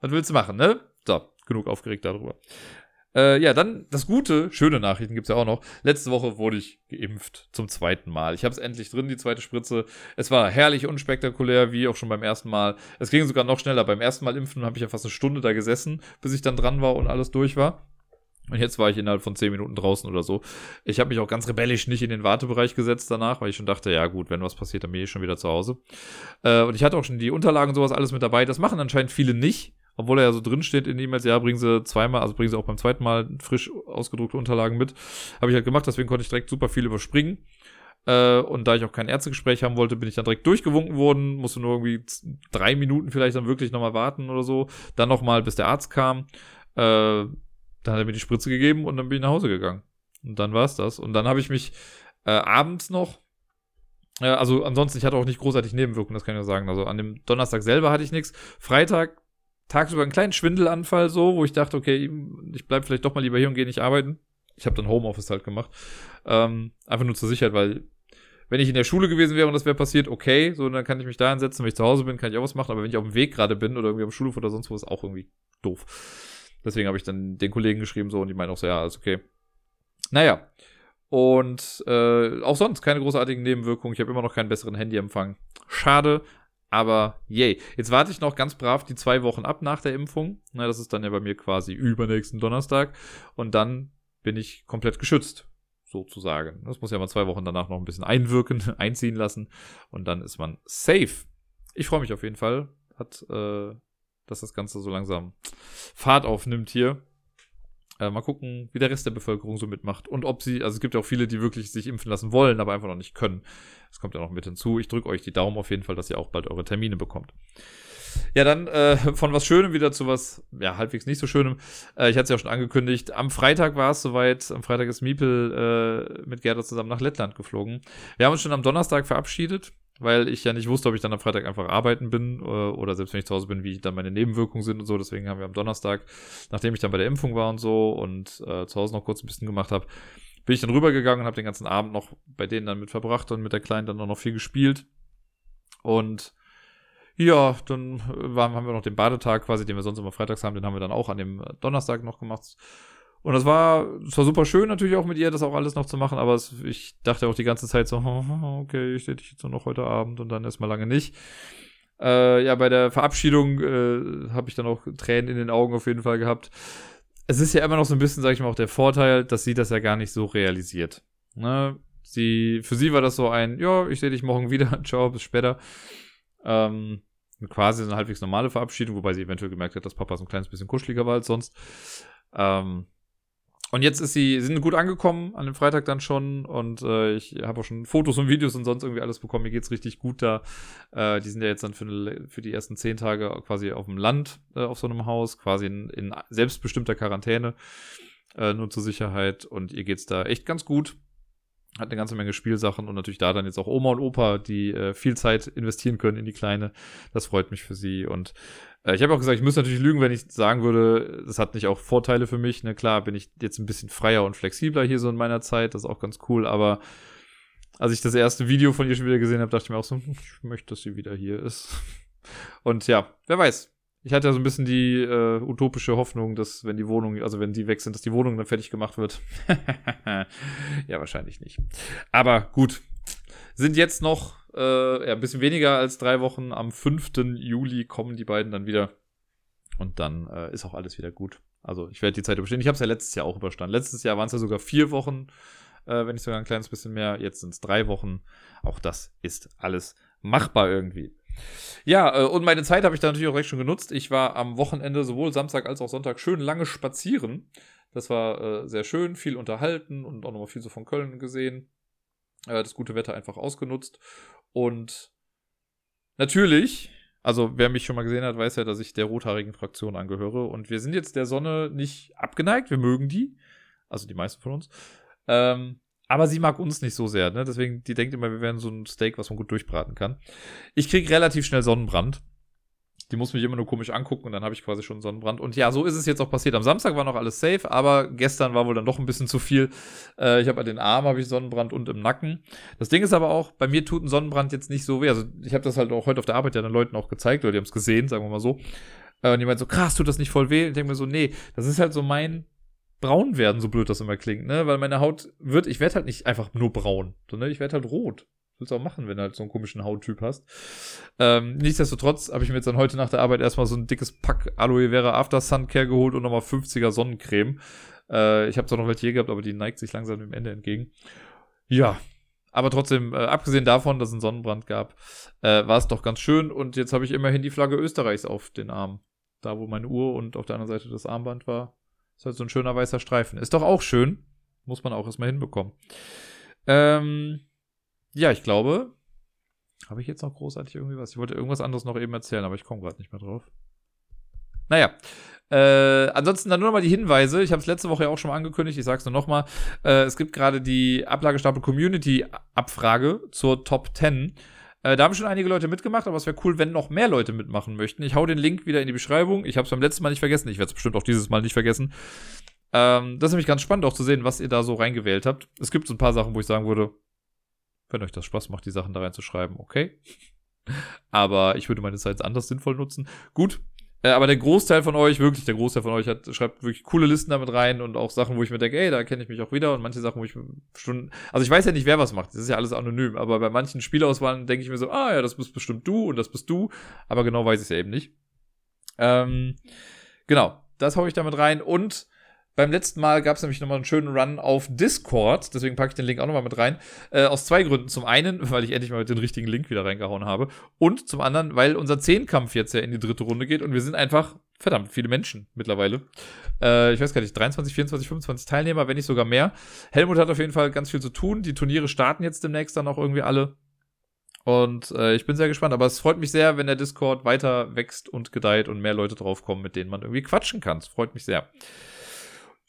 [SPEAKER 1] Was willst du machen, ne? So, genug aufgeregt darüber. Äh, ja, dann das Gute, schöne Nachrichten gibt's ja auch noch. Letzte Woche wurde ich geimpft zum zweiten Mal. Ich habe es endlich drin, die zweite Spritze. Es war herrlich unspektakulär, wie auch schon beim ersten Mal. Es ging sogar noch schneller. Beim ersten Mal impfen habe ich ja fast eine Stunde da gesessen, bis ich dann dran war und alles durch war. Und jetzt war ich innerhalb von 10 Minuten draußen oder so. Ich habe mich auch ganz rebellisch nicht in den Wartebereich gesetzt danach, weil ich schon dachte, ja gut, wenn was passiert, dann bin ich schon wieder zu Hause. Äh, und ich hatte auch schon die Unterlagen und sowas alles mit dabei. Das machen anscheinend viele nicht, obwohl er ja so drin steht in E-Mails, ja, bringen sie zweimal, also bringen sie auch beim zweiten Mal frisch ausgedruckte Unterlagen mit. Habe ich halt gemacht, deswegen konnte ich direkt super viel überspringen. Äh, und da ich auch kein Ärztegespräch haben wollte, bin ich dann direkt durchgewunken worden, musste nur irgendwie drei Minuten vielleicht dann wirklich nochmal warten oder so. Dann nochmal, bis der Arzt kam. Äh, dann hat er mir die Spritze gegeben und dann bin ich nach Hause gegangen. Und dann war es das. Und dann habe ich mich äh, abends noch, äh, also ansonsten, ich hatte auch nicht großartig Nebenwirkungen, das kann ich ja sagen. Also an dem Donnerstag selber hatte ich nichts. Freitag tagsüber einen kleinen Schwindelanfall so, wo ich dachte, okay, ich bleibe vielleicht doch mal lieber hier und gehe nicht arbeiten. Ich habe dann Homeoffice halt gemacht. Ähm, einfach nur zur Sicherheit, weil wenn ich in der Schule gewesen wäre und das wäre passiert, okay, so dann kann ich mich da hinsetzen, wenn ich zu Hause bin, kann ich auch was machen, aber wenn ich auf dem Weg gerade bin oder irgendwie am Schulhof oder sonst wo, ist auch irgendwie doof. Deswegen habe ich dann den Kollegen geschrieben so und die meinen auch so, ja, alles okay. Naja. Und äh, auch sonst keine großartigen Nebenwirkungen. Ich habe immer noch keinen besseren Handyempfang. Schade, aber yay. Jetzt warte ich noch ganz brav die zwei Wochen ab nach der Impfung. Na, das ist dann ja bei mir quasi übernächsten Donnerstag. Und dann bin ich komplett geschützt, sozusagen. Das muss ja mal zwei Wochen danach noch ein bisschen einwirken, <laughs> einziehen lassen. Und dann ist man safe. Ich freue mich auf jeden Fall. Hat äh, dass das Ganze so langsam Fahrt aufnimmt hier. Äh, mal gucken, wie der Rest der Bevölkerung so mitmacht. Und ob sie, also es gibt ja auch viele, die wirklich sich impfen lassen wollen, aber einfach noch nicht können. Das kommt ja noch mit hinzu. Ich drücke euch die Daumen auf jeden Fall, dass ihr auch bald eure Termine bekommt. Ja, dann äh, von was Schönem wieder zu was, ja, halbwegs nicht so Schönem. Äh, ich hatte es ja schon angekündigt. Am Freitag war es soweit. Am Freitag ist Miepel äh, mit Gerda zusammen nach Lettland geflogen. Wir haben uns schon am Donnerstag verabschiedet weil ich ja nicht wusste, ob ich dann am Freitag einfach arbeiten bin äh, oder selbst wenn ich zu Hause bin, wie dann meine Nebenwirkungen sind und so. Deswegen haben wir am Donnerstag, nachdem ich dann bei der Impfung war und so und äh, zu Hause noch kurz ein bisschen gemacht habe, bin ich dann rübergegangen und habe den ganzen Abend noch bei denen dann mit verbracht und mit der Kleinen dann auch noch viel gespielt. Und ja, dann waren, haben wir noch den Badetag quasi, den wir sonst immer freitags haben, den haben wir dann auch an dem Donnerstag noch gemacht. Und das war, das war super schön natürlich auch mit ihr, das auch alles noch zu machen, aber es, ich dachte auch die ganze Zeit so, <laughs> okay, ich sehe dich jetzt nur noch heute Abend und dann erstmal lange nicht. Äh, ja, bei der Verabschiedung äh, habe ich dann auch Tränen in den Augen auf jeden Fall gehabt. Es ist ja immer noch so ein bisschen, sag ich mal, auch der Vorteil, dass sie das ja gar nicht so realisiert. Ne? Sie, für sie war das so ein, ja, ich sehe dich morgen wieder, <laughs> ciao, bis später. Ähm, quasi eine halbwegs normale Verabschiedung, wobei sie eventuell gemerkt hat, dass Papa so ein kleines bisschen kuscheliger war als sonst. Ähm, und jetzt ist sie, sind gut angekommen an dem Freitag dann schon und äh, ich habe auch schon Fotos und Videos und sonst irgendwie alles bekommen. Mir geht's richtig gut da. Äh, die sind ja jetzt dann für, für die ersten zehn Tage quasi auf dem Land äh, auf so einem Haus, quasi in, in selbstbestimmter Quarantäne, äh, nur zur Sicherheit. Und ihr geht's da echt ganz gut. Hat eine ganze Menge Spielsachen und natürlich da dann jetzt auch Oma und Opa, die äh, viel Zeit investieren können in die Kleine. Das freut mich für sie und äh, ich habe auch gesagt, ich müsste natürlich lügen, wenn ich sagen würde, das hat nicht auch Vorteile für mich. Ne, klar, bin ich jetzt ein bisschen freier und flexibler hier so in meiner Zeit. Das ist auch ganz cool. Aber als ich das erste Video von ihr schon wieder gesehen habe, dachte ich mir auch so, hm, ich möchte, dass sie wieder hier ist. Und ja, wer weiß. Ich hatte ja so ein bisschen die äh, utopische Hoffnung, dass wenn die Wohnung, also wenn die weg sind, dass die Wohnung dann fertig gemacht wird. <laughs> ja, wahrscheinlich nicht. Aber gut. Sind jetzt noch äh, ja, ein bisschen weniger als drei Wochen. Am 5. Juli kommen die beiden dann wieder. Und dann äh, ist auch alles wieder gut. Also ich werde die Zeit überstehen. Ich habe es ja letztes Jahr auch überstanden. Letztes Jahr waren es ja sogar vier Wochen, äh, wenn nicht sogar ein kleines bisschen mehr. Jetzt sind es drei Wochen. Auch das ist alles machbar irgendwie. Ja, äh, und meine Zeit habe ich da natürlich auch recht schon genutzt. Ich war am Wochenende sowohl Samstag als auch Sonntag schön lange spazieren. Das war äh, sehr schön, viel unterhalten und auch nochmal viel so von Köln gesehen. Äh, das gute Wetter einfach ausgenutzt. Und natürlich, also wer mich schon mal gesehen hat, weiß ja, dass ich der rothaarigen Fraktion angehöre. Und wir sind jetzt der Sonne nicht abgeneigt, wir mögen die. Also die meisten von uns. Ähm, aber sie mag uns nicht so sehr, ne? Deswegen, die denkt immer, wir wären so ein Steak, was man gut durchbraten kann. Ich kriege relativ schnell Sonnenbrand. Die muss mich immer nur komisch angucken und dann habe ich quasi schon Sonnenbrand. Und ja, so ist es jetzt auch passiert. Am Samstag war noch alles safe, aber gestern war wohl dann doch ein bisschen zu viel. Äh, ich habe an den Armen habe ich Sonnenbrand und im Nacken. Das Ding ist aber auch, bei mir tut ein Sonnenbrand jetzt nicht so weh. Also ich habe das halt auch heute auf der Arbeit ja den Leuten auch gezeigt, oder die haben es gesehen, sagen wir mal so. Äh, und die meinen so, krass, tut das nicht voll weh? Und ich denke mir so, nee, das ist halt so mein braun werden, so blöd das immer klingt, ne? Weil meine Haut wird, ich werde halt nicht einfach nur braun, sondern ich werde halt rot. Willst du auch machen, wenn du halt so einen komischen Hauttyp hast. Ähm, nichtsdestotrotz habe ich mir jetzt dann heute nach der Arbeit erstmal so ein dickes Pack Aloe Vera After Sun Care geholt und nochmal 50er Sonnencreme. Äh, ich habe zwar noch welche hier gehabt, aber die neigt sich langsam dem Ende entgegen. Ja, aber trotzdem, äh, abgesehen davon, dass es einen Sonnenbrand gab, äh, war es doch ganz schön. Und jetzt habe ich immerhin die Flagge Österreichs auf den Arm. Da, wo meine Uhr und auf der anderen Seite das Armband war. Ist halt so ein schöner weißer Streifen. Ist doch auch schön. Muss man auch erstmal hinbekommen. Ähm, ja, ich glaube, habe ich jetzt noch großartig irgendwie was? Ich wollte irgendwas anderes noch eben erzählen, aber ich komme gerade nicht mehr drauf. Naja, äh, ansonsten dann nur noch mal die Hinweise. Ich habe es letzte Woche ja auch schon mal angekündigt. Ich sage es nur noch mal. Äh, es gibt gerade die Ablagestapel Community Abfrage zur Top 10. Äh, da haben schon einige Leute mitgemacht, aber es wäre cool, wenn noch mehr Leute mitmachen möchten. Ich hau den Link wieder in die Beschreibung. Ich habe es beim letzten Mal nicht vergessen. Ich werde es bestimmt auch dieses Mal nicht vergessen. Ähm, das ist nämlich ganz spannend auch zu sehen, was ihr da so reingewählt habt. Es gibt so ein paar Sachen, wo ich sagen würde, wenn euch das Spaß macht, die Sachen da reinzuschreiben, okay. <laughs> aber ich würde meine Zeit anders sinnvoll nutzen. Gut, äh, aber der Großteil von euch, wirklich der Großteil von euch, hat, schreibt wirklich coole Listen damit rein und auch Sachen, wo ich mir denke, ey, da kenne ich mich auch wieder und manche Sachen, wo ich schon, also ich weiß ja nicht, wer was macht, das ist ja alles anonym, aber bei manchen Spielauswahlen denke ich mir so, ah ja, das bist bestimmt du und das bist du, aber genau weiß ich es ja eben nicht. Ähm, genau, das hau ich damit rein und beim letzten Mal gab es nämlich nochmal einen schönen Run auf Discord, deswegen packe ich den Link auch nochmal mit rein. Äh, aus zwei Gründen. Zum einen, weil ich endlich mal den richtigen Link wieder reingehauen habe. Und zum anderen, weil unser Zehnkampf jetzt ja in die dritte Runde geht und wir sind einfach verdammt viele Menschen mittlerweile. Äh, ich weiß gar nicht, 23, 24, 25 Teilnehmer, wenn nicht sogar mehr. Helmut hat auf jeden Fall ganz viel zu tun. Die Turniere starten jetzt demnächst dann auch irgendwie alle. Und äh, ich bin sehr gespannt, aber es freut mich sehr, wenn der Discord weiter wächst und gedeiht und mehr Leute draufkommen, mit denen man irgendwie quatschen kann. Es freut mich sehr.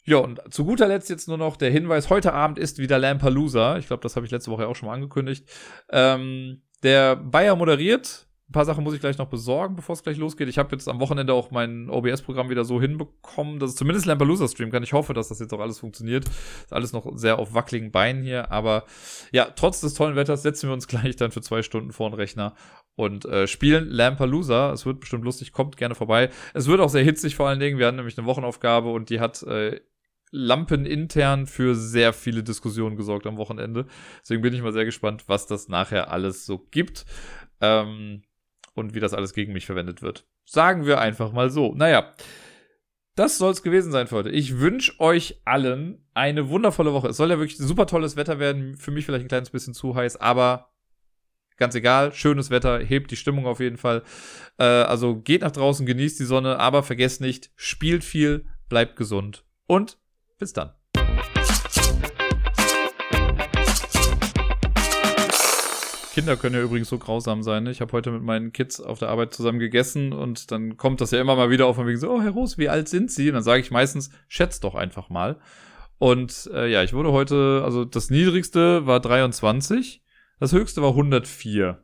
[SPEAKER 1] Ja, und zu guter Letzt jetzt nur noch der Hinweis, heute Abend ist wieder Lampalooza. Ich glaube, das habe ich letzte Woche auch schon mal angekündigt. Ähm, der Bayer moderiert. Ein paar Sachen muss ich gleich noch besorgen, bevor es gleich losgeht. Ich habe jetzt am Wochenende auch mein OBS-Programm wieder so hinbekommen, dass es zumindest Lampalooza streamen kann. Ich hoffe, dass das jetzt auch alles funktioniert. Ist alles noch sehr auf wackeligen Beinen hier. Aber ja, trotz des tollen Wetters setzen wir uns <laughs> gleich dann für zwei Stunden vor den Rechner und äh, spielen Lampalooza. Es wird bestimmt lustig, kommt gerne vorbei. Es wird auch sehr hitzig vor allen Dingen. Wir hatten nämlich eine Wochenaufgabe und die hat äh, Lampen intern für sehr viele Diskussionen gesorgt am Wochenende. Deswegen bin ich mal sehr gespannt, was das nachher alles so gibt ähm, und wie das alles gegen mich verwendet wird. Sagen wir einfach mal so. Naja, das soll es gewesen sein für heute. Ich wünsche euch allen eine wundervolle Woche. Es soll ja wirklich super tolles Wetter werden. Für mich vielleicht ein kleines bisschen zu heiß, aber ganz egal. Schönes Wetter, hebt die Stimmung auf jeden Fall. Äh, also geht nach draußen, genießt die Sonne, aber vergesst nicht, spielt viel, bleibt gesund und bis dann. Kinder können ja übrigens so grausam sein. Ne? Ich habe heute mit meinen Kids auf der Arbeit zusammen gegessen und dann kommt das ja immer mal wieder auf und wegen so, oh Herr Roos, wie alt sind Sie? Und dann sage ich meistens, schätzt doch einfach mal. Und äh, ja, ich wurde heute, also das niedrigste war 23, das höchste war 104.